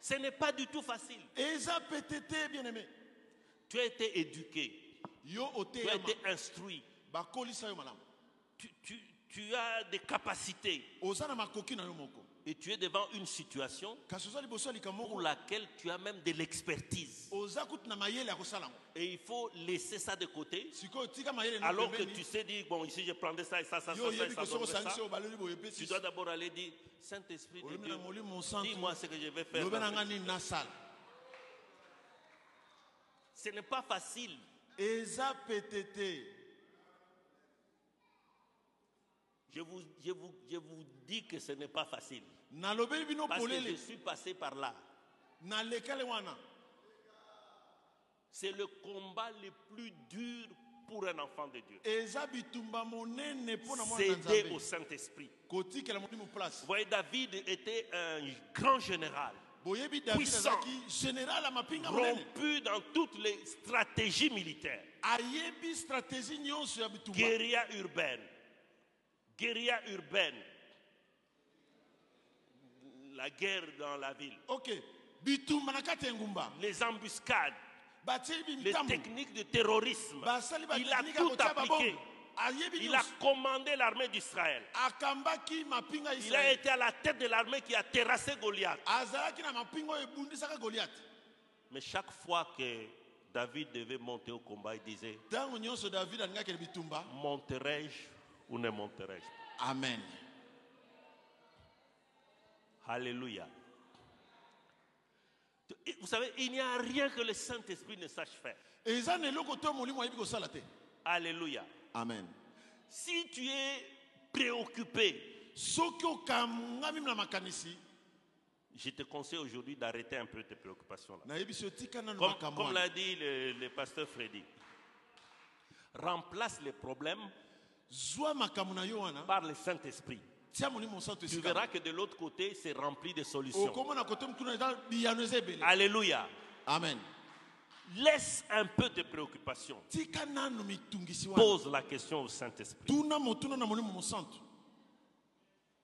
Speaker 1: Ce n'est pas du tout facile.
Speaker 2: pete te bien aimé
Speaker 1: Tu as été éduqué,
Speaker 2: yo
Speaker 1: tu as été instruit, tu, tu- tu as des capacités et tu es devant une situation pour laquelle tu as même de l'expertise. Et il faut laisser ça de côté alors que tu sais dire, bon, ici je prendrai ça et ça, ça, ça, ça, ça, Tu dois d'abord aller dire, Saint-Esprit de Dieu, dis-moi ce que je vais faire. Ce n'est pas facile. Je vous, je, vous, je vous dis que ce n'est pas facile. Parce que je suis passé par là. C'est le combat le plus dur pour un enfant de Dieu. Céder au Saint-Esprit. Vous voyez, David était un grand général, Puissant. rompu dans toutes les stratégies militaires. Guérilla urbaine. Guérilla urbaine. La guerre dans la ville.
Speaker 2: ok
Speaker 1: Les embuscades. Les techniques de terrorisme. Il a tout appliqué. Il a commandé l'armée d'Israël. Il a été à la tête de l'armée qui a terrassé Goliath. Mais chaque fois que David devait monter au combat, il disait Monterai-je ou ne monterai-je pas?
Speaker 2: Amen
Speaker 1: Alléluia. Vous savez, il n'y a rien que le Saint-Esprit ne sache faire. Alléluia.
Speaker 2: amen
Speaker 1: Si tu es préoccupé, je te conseille aujourd'hui d'arrêter un peu tes préoccupations. Là. Comme, l'a dit le, le pasteur Freddy, remplace les problèmes par le Saint-Esprit. Tu verras que de l'autre côté, c'est rempli de solutions. Alléluia.
Speaker 2: amen.
Speaker 1: Laisse un peu
Speaker 2: mitungisi wana.
Speaker 1: Pose la question au Saint-Esprit.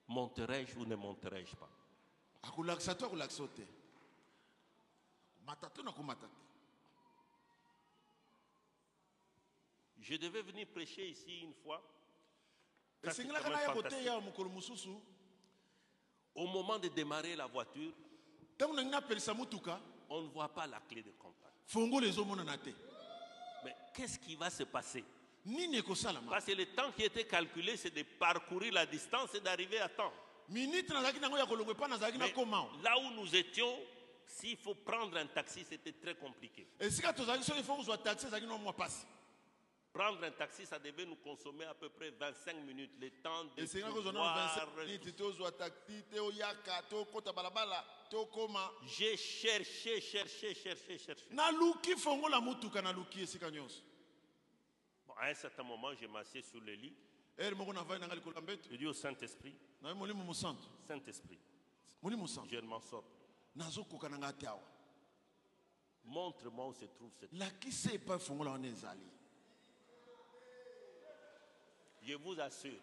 Speaker 1: Monterai-je ou ne monterai-je pas? Je devais venir prêcher ici une fois. Au moment de démarrer la voiture, on ne voit pas la clé de contact. Mais qu'est-ce qui va se passer? Parce que le temps qui était calculé, c'est de parcourir la distance et d'arriver à temps. Mais là où nous étions, s'il faut prendre un taxi, c'était très compliqué. Prendre un taxi, ça devait nous consommer à peu près 25 minutes, le temps de pouvoir...
Speaker 2: 25 miniti tozwa taxi te oyaka tokota balabala tokoma
Speaker 1: J'ai cherché, cherché, cherché, cherché. Bon, à un certain moment, je m'assieds sur le lit.
Speaker 2: mbeto.
Speaker 1: Je dis au Saint-Esprit, Saint-Esprit, je ne m'en sors. Montre-moi où se trouve cette... Je vous assure,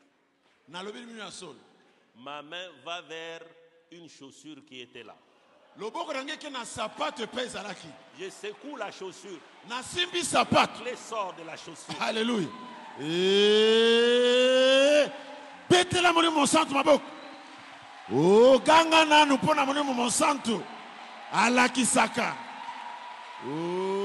Speaker 1: ma main va vers une chaussure qui était là. Je secoue la chaussure. Les sort de la chaussure.
Speaker 2: halleluya Eh, betela molimo mosantu maboko oganga nanu mpo na molimo mosantu alakisaka. Oh.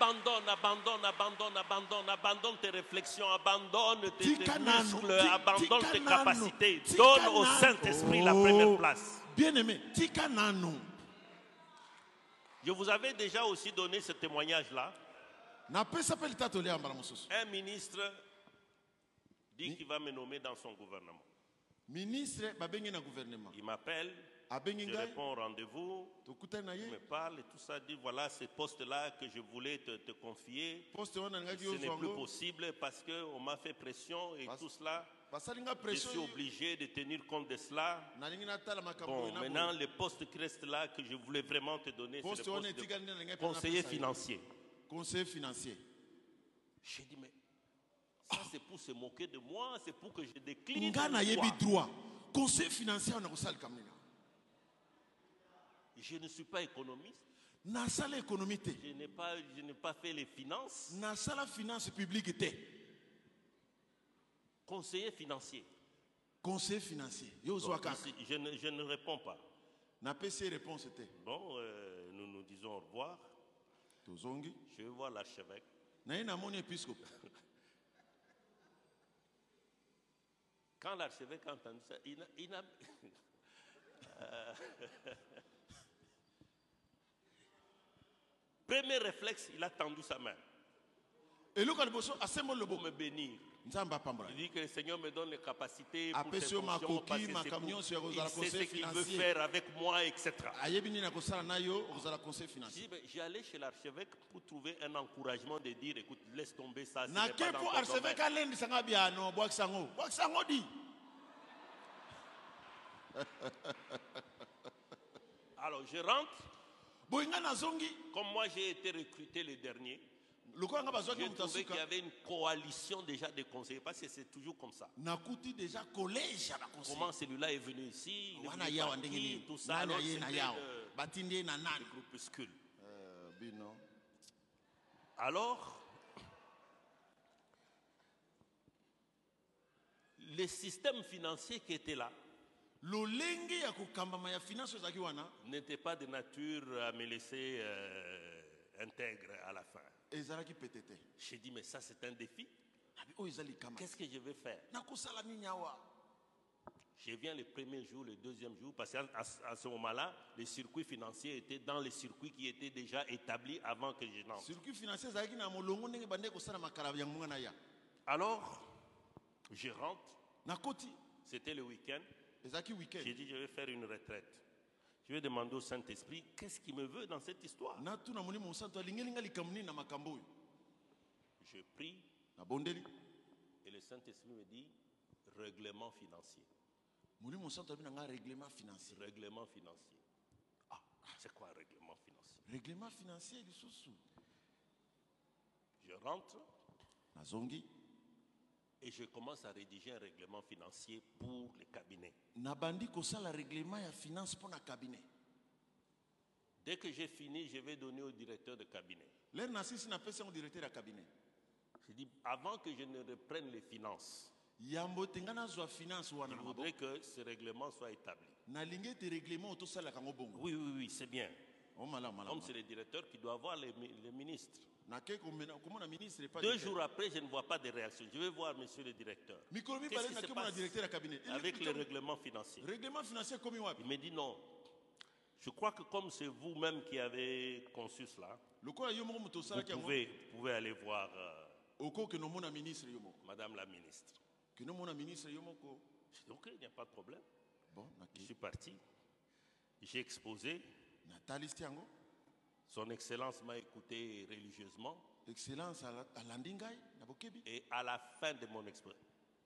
Speaker 1: Abandonne, abandonne, abandonne, abandonne, abandonne tes réflexions, abandonne tes, tes muscles, abandonne tes capacités. Donne au. Saint-Esprit la
Speaker 2: Oh.
Speaker 1: première place.
Speaker 2: bien-aimé
Speaker 1: Je vous avais déjà aussi donné ce témoignage-là. Un ministre dit qu'il va me nommer dans son gouvernement.
Speaker 2: ministre na gouvernement
Speaker 1: Il m'appelle, je réponds au rendez-vous,
Speaker 2: ye
Speaker 1: me parle et tout ça, dit voilà ce poste-là que je voulais te, te confier. Ce n'est plus possible parce qu'on m'a fait pression et tout cela. Je suis obligé de tenir compte de cela. Bon, maintenant, le poste qui reste là que je voulais vraiment te donner, c'est le poste de conseiller financier.
Speaker 2: conseiller financier
Speaker 1: J'ai dit, mais ça c'est pour se moquer de moi, c'est pour que je décline.
Speaker 2: conseiller financier kosalika mnina
Speaker 1: Je ne suis pas économiste,
Speaker 2: nasala économie te
Speaker 1: je n'ai pas, je n'ai pas fait les finances.
Speaker 2: nasala finance publique te
Speaker 1: Conseiller financier.
Speaker 2: conseiller financier yo ozwa kaka
Speaker 1: je, ne, je ne réponds pas.
Speaker 2: napesi réponse te
Speaker 1: Bon, euh, nous nous disons au revoir.
Speaker 2: tozongi
Speaker 1: Je vais voir l'archevêque.
Speaker 2: na ye namoni épiscope
Speaker 1: Quand l'archevêque a entendu ça, il n'a. il n'a- (laughs) Euh, Premier réflexe, il a tendu sa main
Speaker 2: asemboli
Speaker 1: pour me bénir. Il dit que le Seigneur me donne les capacités pour ces fonctions, il sait ce qu'il veut faire avec moi, etc. J'ai allé chez l'archevêque pour trouver un encouragement de dire, écoute, laisse tomber ça. pas dans ton domaine. (laughs) Alors je rentre, comme moi j'ai été recruté le dernier, j'ai trouvé qu'il y avait une coalition déjà de conseillers, parce que c'est toujours comme ça. Comment celui-là est venu ici, il est venu tout ça. Alors
Speaker 2: yawa
Speaker 1: le- groupuscule.
Speaker 2: bino
Speaker 1: Alors, le système financier qui était là n'était pas de nature à me laisser euh, intègre à la fin. J'ai dit, mais ça c'est un défi.
Speaker 2: likama
Speaker 1: Qu'est-ce que je vais faire? Je viens le premier jour, le deuxième jour, parce qu'à ce moment-là, les circuits financiers étaient dans les circuits qui étaient déjà établis avant que je n'entre.
Speaker 2: circuit financier
Speaker 1: Alors, je rentre, c'était le weekend j'ai dit, je vais faire une retraite. Je vais demander au Saint-Esprit, qu'est-ce qu'il me veut dans cette histoire? Je prie. Et le Saint-Esprit me dit, règlement financier.
Speaker 2: règlement financier.
Speaker 1: Règlement financier. Ah, c'est quoi un règlement financier?
Speaker 2: Règlement financier lisusu
Speaker 1: Je rentre.
Speaker 2: Nazongi
Speaker 1: et je commence à rédiger un règlement financier pour les cabinets.
Speaker 2: nabandi kosala règlement ya finance na cabinet
Speaker 1: Dès que j'ai fini, je vais donner au directeur de cabinet.
Speaker 2: nasisi napesi yango directeur ya cabinet
Speaker 1: Je dis, avant que je ne reprenne les finances,
Speaker 2: yambo finance
Speaker 1: je
Speaker 2: wana na
Speaker 1: voudrais que ce règlement soit établi.
Speaker 2: règlement bongo
Speaker 1: Oui, oui, oui, c'est bien.
Speaker 2: o malamu
Speaker 1: Comme c'est le directeur qui doit voir les ministres. Deux jours après, je ne vois pas de réaction. Je vais voir monsieur le directeur. Qu'est-ce qui se passe avec le règlement financier. Il me dit non. Je crois que comme c'est vous-même qui avez conçu cela, vous pouvez, vous pouvez aller voir euh, Madame la ministre. Je dis, ok, il n'y a pas de problème.
Speaker 2: bon
Speaker 1: Je suis parti. J'ai exposé. Son Excellence m'a écouté religieusement.
Speaker 2: excellence ala- alandi ngai na bokebi
Speaker 1: Et à la fin de mon exposé,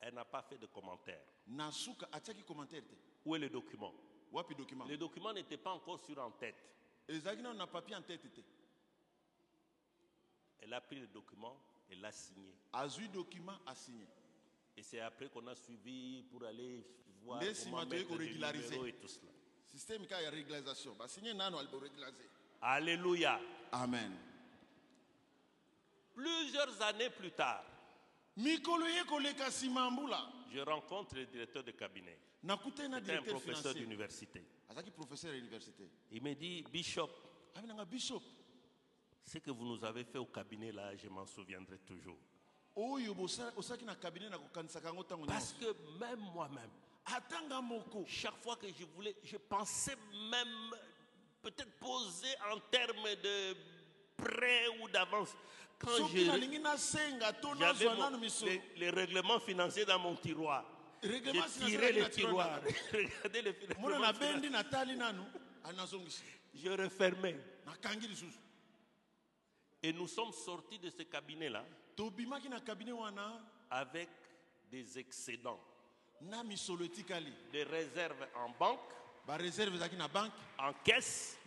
Speaker 1: elle n'a pas fait de commentaire.
Speaker 2: na suka atiaki commentaire
Speaker 1: Où est le document?
Speaker 2: Wapi document?
Speaker 1: Le document n'était pas encore sur en tête.
Speaker 2: ezalaki nano na papier en tête te
Speaker 1: Elle a pris le document et l'a signé.
Speaker 2: azwi document asigne
Speaker 1: Et c'est après qu'on a suivi pour aller voir
Speaker 2: nsima
Speaker 1: comment mettre et tout cela.
Speaker 2: systeme kaka ya régularisation basinye nano aliborégularize
Speaker 1: Alléluia.
Speaker 2: amen
Speaker 1: Plusieurs années plus tard, je rencontre le directeur de cabinet. C'était un professeur d'université. Il me dit, Bishop,
Speaker 2: abinanga bishop
Speaker 1: ce que vous nous avez fait au cabinet là, je m'en souviendrai toujours. Parce que même moi-même, chaque fois que je voulais, je pensais même peut-être poser en termes de prêt ou d'avance. Quand
Speaker 2: miso
Speaker 1: les, les règlements financiers dans mon tiroir. J'ai tiré les
Speaker 2: tiroir.
Speaker 1: tiroirs. (laughs) Regardez les règlements. Je refermais. Et nous sommes sortis de ce cabinet-là avec des excédents, des réserves en banque, en caisse,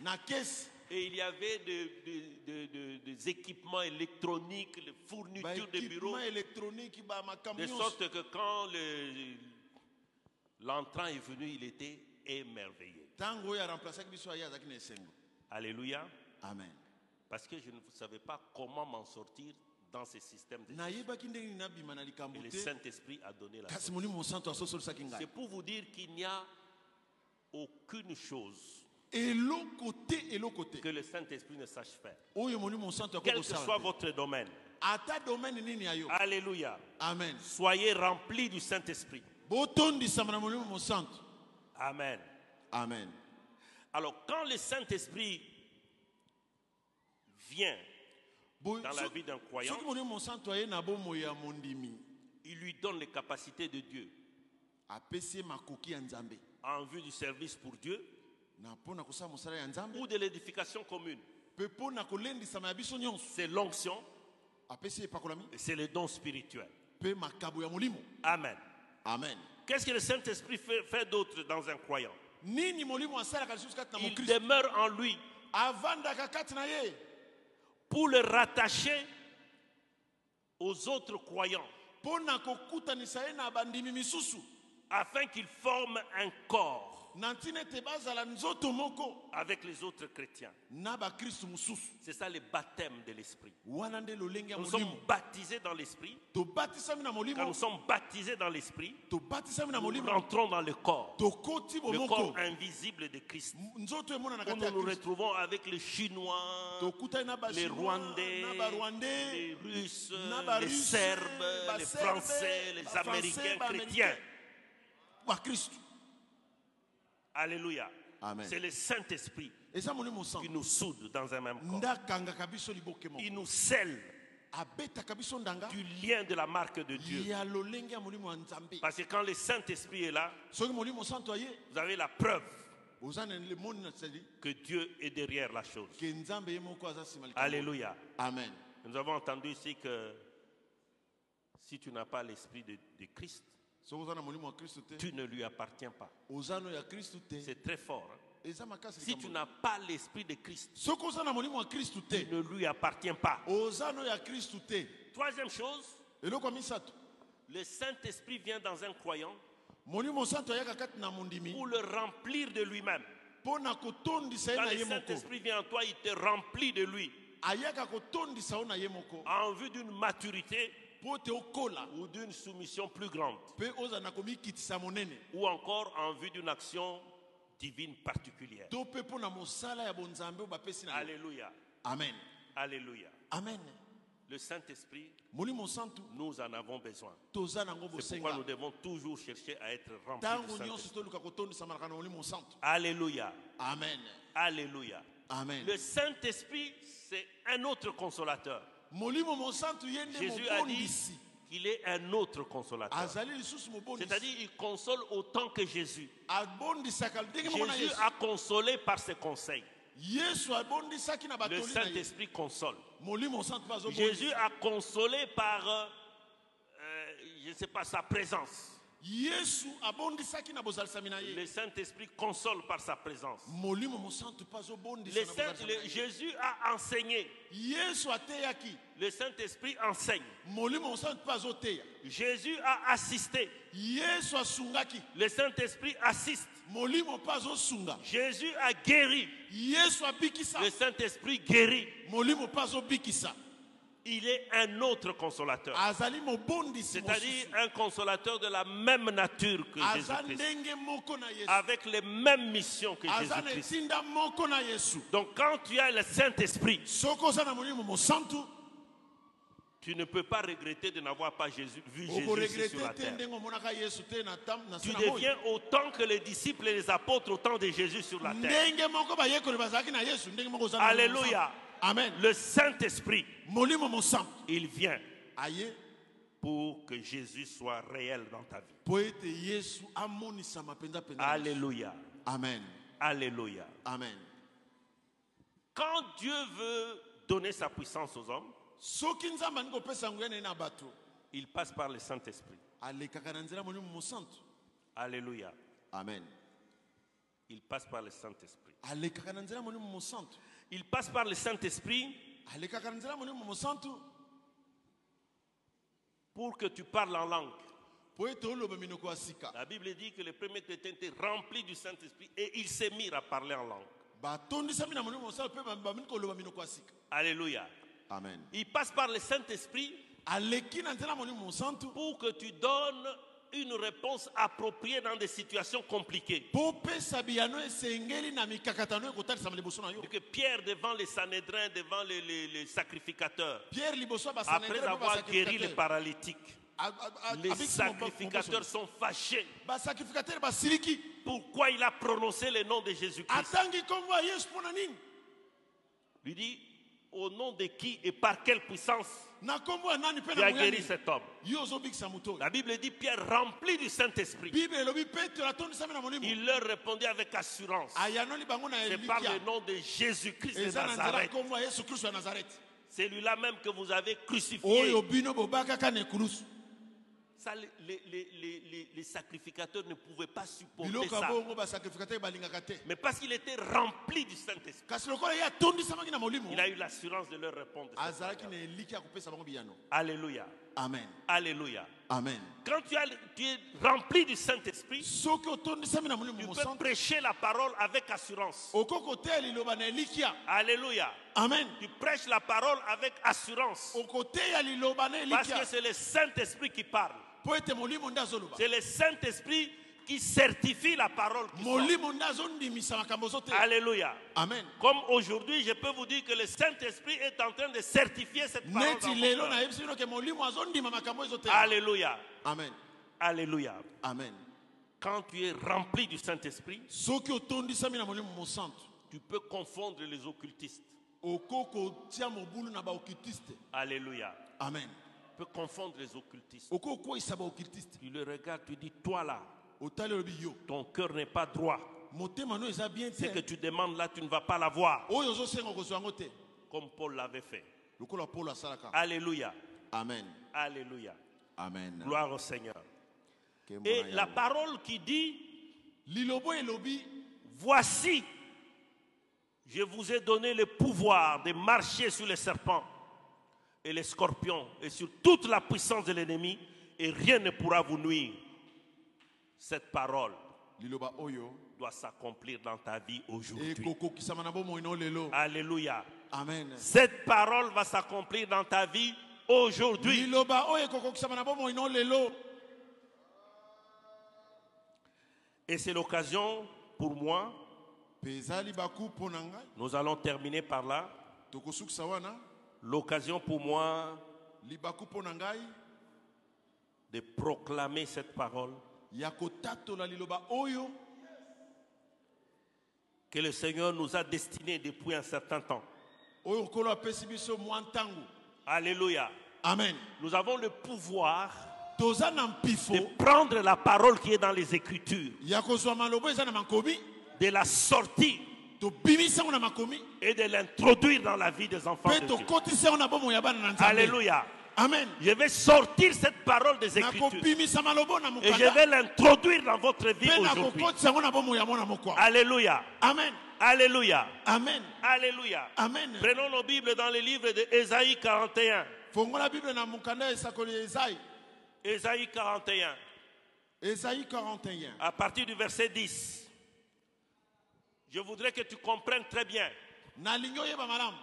Speaker 1: et il y avait de- de- de- de- des équipements électroniques, les fournitures de bureaux, de sorte que quand le- l'entrant est venu, il était émerveillé. Alléluia.
Speaker 2: amen.
Speaker 1: Parce que je ne savais pas comment m'en sortir dans ce système. De... Et le
Speaker 2: te.
Speaker 1: Saint-Esprit a donné la C'est pour vous dire qu'il n'y a aucune chose que le Saint-Esprit ne sache faire. Quel que soit votre domaine. Alléluia.
Speaker 2: amen
Speaker 1: Soyez remplis du Saint-Esprit. Amen.
Speaker 2: amen
Speaker 1: Alors, quand le Saint-Esprit vient dans la vie d'un croyant, il lui donne les capacités de Dieu en vue du service pour Dieu ou de l'édification commune. C'est l'onction
Speaker 2: epakolami
Speaker 1: et c'est le don spirituel. Amen.
Speaker 2: amen.
Speaker 1: Qu'est-ce que le Saint-Esprit fait, fait d'autre dans un croyant? Il demeure en lui. Pour le rattacher aux autres croyants afin qu'ils forment un corps avec les autres chrétiens. C'est ça le baptême de l'esprit. Nous sommes baptisés dans l'esprit. Quand nous sommes baptisés dans l'esprit, nous rentrons dans le corps, le corps invisible de Christ. Où nous nous retrouvons avec les Chinois, les Rwandais, les Russes, les Serbes, les Français, les Américains
Speaker 2: baaméricain,
Speaker 1: Alléluia.
Speaker 2: Amen.
Speaker 1: C'est le Saint-Esprit qui nous soude dans un même corps. Il nous scelle du lien de la marque de Dieu. Parce que quand le Saint-Esprit est là, vous avez la preuve que Dieu est derrière la chose. Alléluia.
Speaker 2: amen
Speaker 1: Nous avons entendu ici que si tu n'as pas l'esprit de, de Christ, tu ne lui appartiens pas. C'est très fort. hein. Si tu n'as pas l'esprit de Christ, tu ne lui appartiens pas. Troisième chose, le Saint-Esprit vient dans un croyant pour le remplir de lui-même. Quand le Saint-Esprit vient en toi, il te remplit de lui en vue d'une maturité ou d'une soumission plus grande ou encore en vue d'une action divine particulière. Alléluia.
Speaker 2: amen
Speaker 1: Alléluia.
Speaker 2: amen
Speaker 1: Le Saint-Esprit, nous en avons besoin. C'est pourquoi nous devons toujours chercher à être remplis du
Speaker 2: santu
Speaker 1: Alléluia.
Speaker 2: amen
Speaker 1: Alléluia.
Speaker 2: amen
Speaker 1: Le Saint-Esprit, c'est un autre consolateur. Jésus a dit qu'il est un autre consolateur. C'est-à-dire, il console autant que Jésus. Jésus a consolé par ses conseils. Le Saint-Esprit console. Jésus a consolé par, euh, euh, je ne sais pas, sa présence. Le Saint-Esprit console par sa présence. Le Saint- le-. Jésus a enseigné. Le Saint-Esprit enseigne. Jésus a assisté. Le Saint-Esprit assiste. Jésus a guéri. Le Saint-Esprit guérit. Il est un autre consolateur. C'est-à-dire un consolateur de la même nature que Jésus-Christ. Avec les mêmes missions que Jésus-Christ. Donc quand tu as le Saint-Esprit, tu ne peux pas regretter de n'avoir pas Jésus, vu Jésus sur la
Speaker 2: te
Speaker 1: terre. Tu deviens autant que les disciples et les apôtres au temps de Jésus sur la terre. Alléluia.
Speaker 2: Amen
Speaker 1: Le Saint-Esprit, il vient pour que Jésus soit réel dans ta vie. Alléluia.
Speaker 2: amen
Speaker 1: Alléluia.
Speaker 2: amen
Speaker 1: Quand Dieu veut donner sa puissance aux hommes, il passe par le Saint-Esprit. Alléluia.
Speaker 2: amen
Speaker 1: Il passe par le Saint-Esprit. Il passe par le Saint-Esprit
Speaker 2: mosantu
Speaker 1: pour que tu parles en langue. La Bible dit que le premier chrétien était rempli du Saint-Esprit et il s'est mis à parler en langue.
Speaker 2: ya sika
Speaker 1: Alléluia.
Speaker 2: amen
Speaker 1: Il passe par le Saint-Esprit
Speaker 2: mosantu
Speaker 1: pour que tu donnes une réponse appropriée dans des situations compliquées. Que Pierre devant les Sanhédrins, devant les, les- les sacrificateurs,
Speaker 2: pierre
Speaker 1: après avoir guéri les paralytiques, les sacrificateurs sont fâchés. Pourquoi il a prononcé le nom de Jésus-Christ? Lui dit au nom de qui et par quelle puissance?
Speaker 2: Na
Speaker 1: as guéri cet homme. La Bible dit Pierre rempli du Saint-Esprit. Il leur répondit avec assurance. C'est par le nom de Jésus-Christ de Nazareth. Celui-là même que vous avez crucifié.
Speaker 2: oyo bino bobakaka na ekulusu
Speaker 1: Ça, les, les- les- les- les- les sacrificateurs ne pouvaient pas supporter ça. Mais parce qu'il était rempli du Saint-Esprit, il a eu l'assurance de leur répondre. Alléluia.
Speaker 2: amen
Speaker 1: Alléluia.
Speaker 2: amen
Speaker 1: Quand tu, as, tu es rempli du Saint-Esprit, tu peux prêcher la parole avec assurance. Alléluia.
Speaker 2: amen
Speaker 1: Tu prêches la parole avec assurance. Parce que c'est le Saint-Esprit qui parle. C'est le Saint-Esprit qui certifie la parole qui sort. Alléluia.
Speaker 2: amen
Speaker 1: Comme aujourd'hui, je peux vous dire que le Saint-Esprit est en train de certifier cette parole. Alléluia.
Speaker 2: amen
Speaker 1: Alléluia.
Speaker 2: amen
Speaker 1: Quand tu es rempli du Saint-Esprit, tu peux confondre les occultistes. Alléluia.
Speaker 2: amen
Speaker 1: Tu peux confondre les occultistes. Tu le regardes, tu dis, toi là, ton cœur n'est pas droit. Ce que tu demandes là, tu ne vas pas l'avoir.
Speaker 2: te
Speaker 1: Comme Paul l'avait fait. Alléluia.
Speaker 2: amen
Speaker 1: Alléluia.
Speaker 2: amen
Speaker 1: Gloire au Seigneur. Et la parole qui dit, voici, je vous ai donné le pouvoir de marcher sur les serpents et les scorpions et sur toute la puissance de l'ennemi et rien ne pourra vous nuire. Cette parole doit s'accomplir dans ta vie aujourd'hui. Alléluia.
Speaker 2: amen
Speaker 1: Cette parole va s'accomplir dans ta vie aujourd'hui. Et c'est l'occasion pour moi, nous allons terminer par là, l'occasion pour moi de proclamer cette parole. que le Seigneur nous a destinée depuis un certain temps. Alléluia.
Speaker 2: amen.
Speaker 1: Nous avons le pouvoir de prendre la parole qui est dans les Écritures, de la sortir et de l'introduire dans la vie des enfants de Dieu. Alléluia.
Speaker 2: amen
Speaker 1: Je vais sortir cette parole des Écritures et je vais l'introduire dans votre vie aujourd'hui. Alléluia.
Speaker 2: amen
Speaker 1: Alléluia.
Speaker 2: amen
Speaker 1: Alléluia.
Speaker 2: amen
Speaker 1: Prenons nos Bibles dans le livre de Ésaïe 41.
Speaker 2: fongola bible na mokanda ya esakoli ya ezai
Speaker 1: Ésaïe 41,
Speaker 2: ezai 41
Speaker 1: à partir du verset 10. Je voudrais que tu comprennes très bien.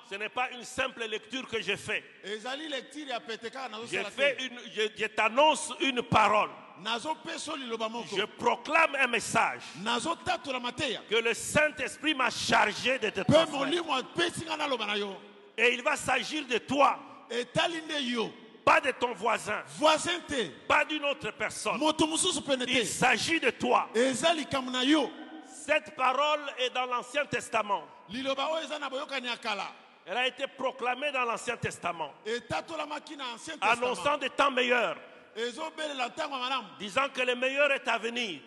Speaker 1: Ce n'est pas une simple lecture que je fais. Je,
Speaker 2: nazosala
Speaker 1: fais
Speaker 2: te
Speaker 1: une, je, je t'annonce une parole. Je proclame un message que le Saint-Esprit m'a chargé de te transmettre. Et il va s'agir de toi, pas de ton voisin, pas d'une autre personne. Il s'agit de toi. Cette parole est dans l'Ancien Testament. Elle a été proclamée dans l'Ancien Testament, annonçant des temps meilleurs, disant que le meilleur est à venir.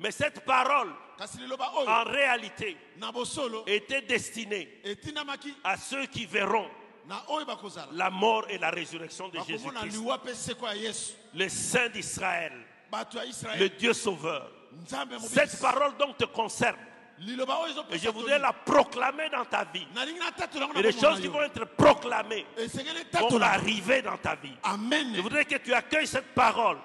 Speaker 1: Mais cette parole, en réalité, était destinée à ceux qui verront la mort et la résurrection de Jésus-Christ, le Saint d'Israël, le Dieu sauveur. Cette parole donc te concerne. Et je voudrais la proclamer dans ta vie. Et les choses qui vont être proclamées vont arriver dans ta vie. Je voudrais que tu accueilles cette parole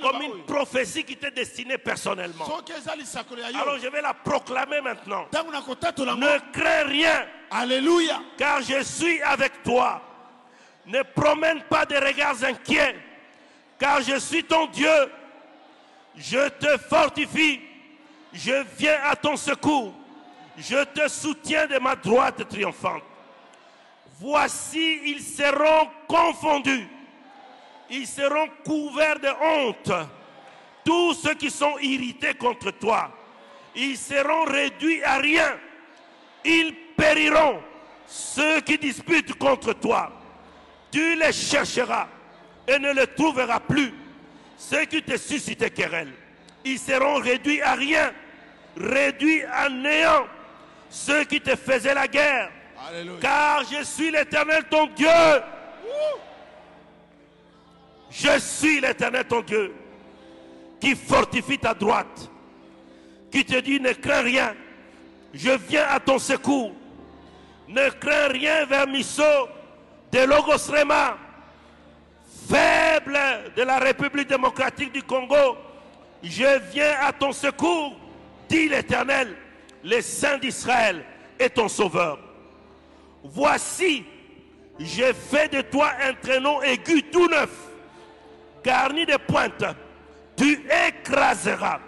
Speaker 1: comme une prophétie qui t'est destinée personnellement. Alors je vais la proclamer maintenant. Ne crains rien, car je suis avec toi. Ne promène pas de regards inquiets, car je suis ton Dieu. Je te fortifie. Je viens à ton secours. Je te soutiens de ma droite triomphante. Voici, ils seront confondus. Ils seront couverts de honte. Tous ceux qui sont irrités contre toi, ils seront réduits à rien. Ils périront. Ceux qui disputent contre toi, tu les chercheras et ne les trouveras plus. Ceux qui te suscitaient querelle, ils seront réduits à rien, réduits à néant. Ceux qui te faisaient la guerre, car je suis l'éternel ton Dieu. Je suis l'éternel ton Dieu qui fortifie ta droite, qui te dit ne crains rien, je viens à ton secours. Ne crains rien vers Misso de Logos Rema, faible de la République démocratique du Congo. Je viens à ton secours, dit l'Éternel, le Saint d'Israël est ton sauveur. Voici, j'ai fait de toi un traîneau aigu tout neuf, garni de pointes. Tu écraseras,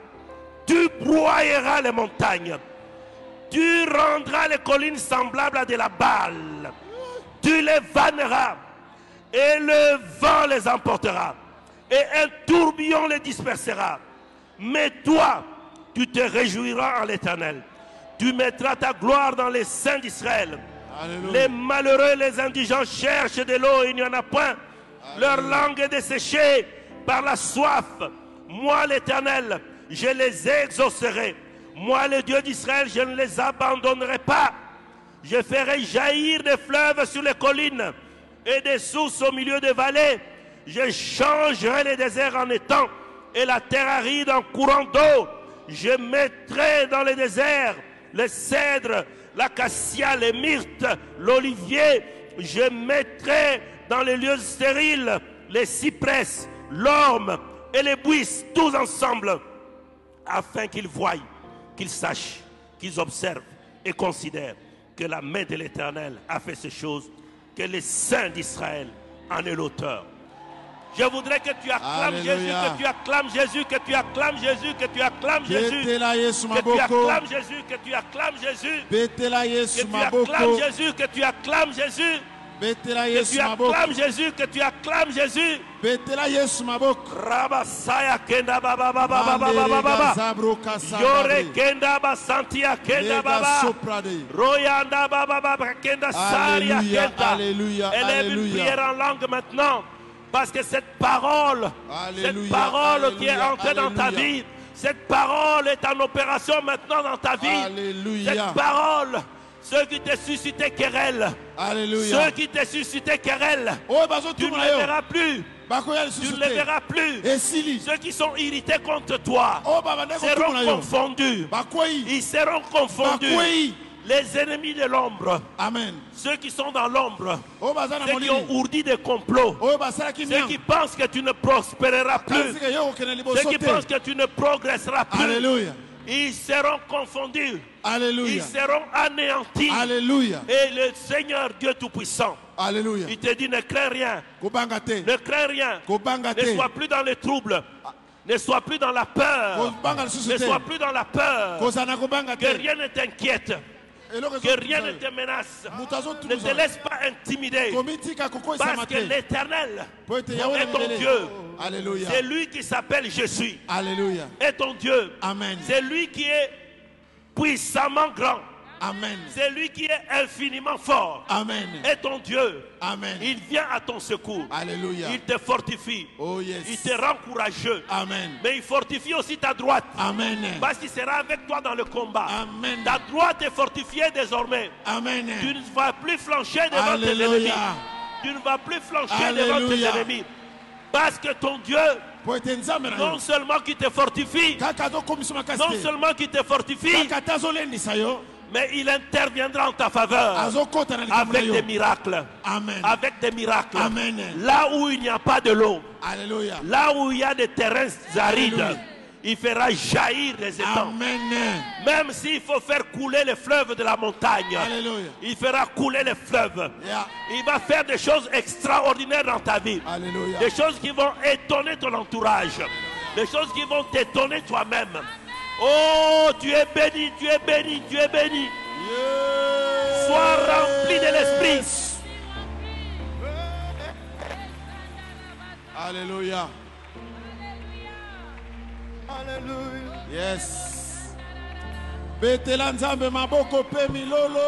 Speaker 1: tu broyeras les montagnes, tu rendras les collines semblables à de la balle, tu les vanneras, et le vent les emportera, et un tourbillon les dispersera. Mais toi, tu te réjouiras en l'Éternel. Tu mettras ta gloire dans les saints d'Israël. Les malheureux, les indigents cherchent de l'eau, il n'y en a point. Leur langue est desséchée par la soif. Moi, l'Éternel, je les exaucerai. Moi, le Dieu d'Israël, je ne les abandonnerai pas. Je ferai jaillir des fleuves sur les collines et des sources au milieu des vallées. Je changerai les déserts en étangs et la terre aride en courant d'eau. Je mettrai dans les déserts les cèdres, l'acacia, les myrtes, l'olivier. Je mettrai dans les lieux stériles les cypresses, l'orme et les buis, tous ensemble, afin qu'ils voient, qu'ils sachent, qu'ils observent et considèrent que la main de l'Éternel a fait ces choses, que le Saint d'Israël en est l'auteur. Je voudrais que tu acclames Jésus, que tu acclames Jésus, que tu acclames Jésus, que tu acclames Jésus, que tu acclames Jésus, que tu acclames Jésus, que tu acclames Jésus, que tu acclames Jésus, que tu acclames Jésus, que tu acclames Jésus.
Speaker 2: betela yesu maboko
Speaker 1: Rabasaya kenda baba baba baba baba
Speaker 2: Manderega
Speaker 1: baba.
Speaker 2: zabro
Speaker 1: Yore
Speaker 2: kasabade
Speaker 1: kenda basantia kenda
Speaker 2: lega
Speaker 1: baba.
Speaker 2: soprade
Speaker 1: Royanda baba baba kenda saria
Speaker 2: Alléluia,
Speaker 1: kenda.
Speaker 2: alléluia,
Speaker 1: Élève une
Speaker 2: alléluia.
Speaker 1: prière en langue maintenant. Parce que cette parole, cette
Speaker 2: Alléluia,
Speaker 1: parole qui est
Speaker 2: alléluia,
Speaker 1: entrée dans ta
Speaker 2: alléluia.
Speaker 1: vie, cette parole est en opération maintenant dans ta vie.
Speaker 2: Alléluia.
Speaker 1: Cette parole, Ceux qui te suscitaient querelle. Ceux
Speaker 2: Alléluia.
Speaker 1: qui te suscitaient querelle.
Speaker 2: oyo
Speaker 1: Tu
Speaker 2: bazotuna
Speaker 1: ne les verras plus. Tu ne les verras plus. Ceux qui sont irrités contre toi
Speaker 2: oyo babande
Speaker 1: seront confondus. Ils seront confondus. Les ennemis de l'ombre,
Speaker 2: amen.
Speaker 1: Ceux qui sont dans l'ombre,
Speaker 2: na
Speaker 1: ceux qui ont ourdi des complots,
Speaker 2: basalaki
Speaker 1: ceux qui pensent que tu ne prospéreras plus, ceux qui pensent que tu ne progresseras plus,
Speaker 2: alleluya
Speaker 1: ils seront confondus, ils seront anéantis.
Speaker 2: alleluya
Speaker 1: Et le Seigneur Dieu Tout-Puissant,
Speaker 2: alleluya
Speaker 1: il te dit ne crains rien, ne crains rien, ne sois plus dans les troubles, ne sois plus dans la peur, ne sois plus dans la peur, que rien ne t'inquiète, que rien ne te menace. Ne te laisse pas intimider. Parce que
Speaker 2: te
Speaker 1: l'éternel est ton Dieu. C'est lui qui s'appelle Je suis.
Speaker 2: alleluya
Speaker 1: Est ton Dieu.
Speaker 2: amen.
Speaker 1: C'est lui qui est puissamment grand.
Speaker 2: amen
Speaker 1: C'est lui qui est infiniment fort.
Speaker 2: amen
Speaker 1: Est ton Dieu.
Speaker 2: amen
Speaker 1: Il vient à ton secours.
Speaker 2: alleluya
Speaker 1: Il te fortifie.
Speaker 2: oh
Speaker 1: Il
Speaker 2: yes
Speaker 1: te rend courageux.
Speaker 2: amen
Speaker 1: Mais il fortifie aussi ta droite.
Speaker 2: amen
Speaker 1: Parce qu'il sera avec toi dans le combat.
Speaker 2: amen
Speaker 1: Ta droite est fortifiée désormais.
Speaker 2: amen
Speaker 1: Tu ne vas plus flancher devant tes ennemis. Tu ne vas plus flancher devant tes
Speaker 2: Alléluia.
Speaker 1: ennemis. Parce que ton Dieu,
Speaker 2: na
Speaker 1: non seulement qui te fortifie, non seulement qui te fortifie, mais il interviendra en ta faveur. Avec des miracles.
Speaker 2: amen.
Speaker 1: Avec des miracles.
Speaker 2: Amen.
Speaker 1: Là où il n'y a pas de l'eau, là où il y a des terrains arides. Il fera jaillir des étangs.
Speaker 2: amen
Speaker 1: Même s'il faut faire couler les fleuves de la montagne, il fera couler les fleuves. Il va faire des choses extraordinaires dans ta vie. Des choses qui vont étonner ton entourage. Des choses qui vont t'étonner toi-même. Oh, tu es béni, tu es béni, tu es béni. Sois rempli de l'esprit.
Speaker 2: Alleluya yes. Betela nzambe maboko mpe milolo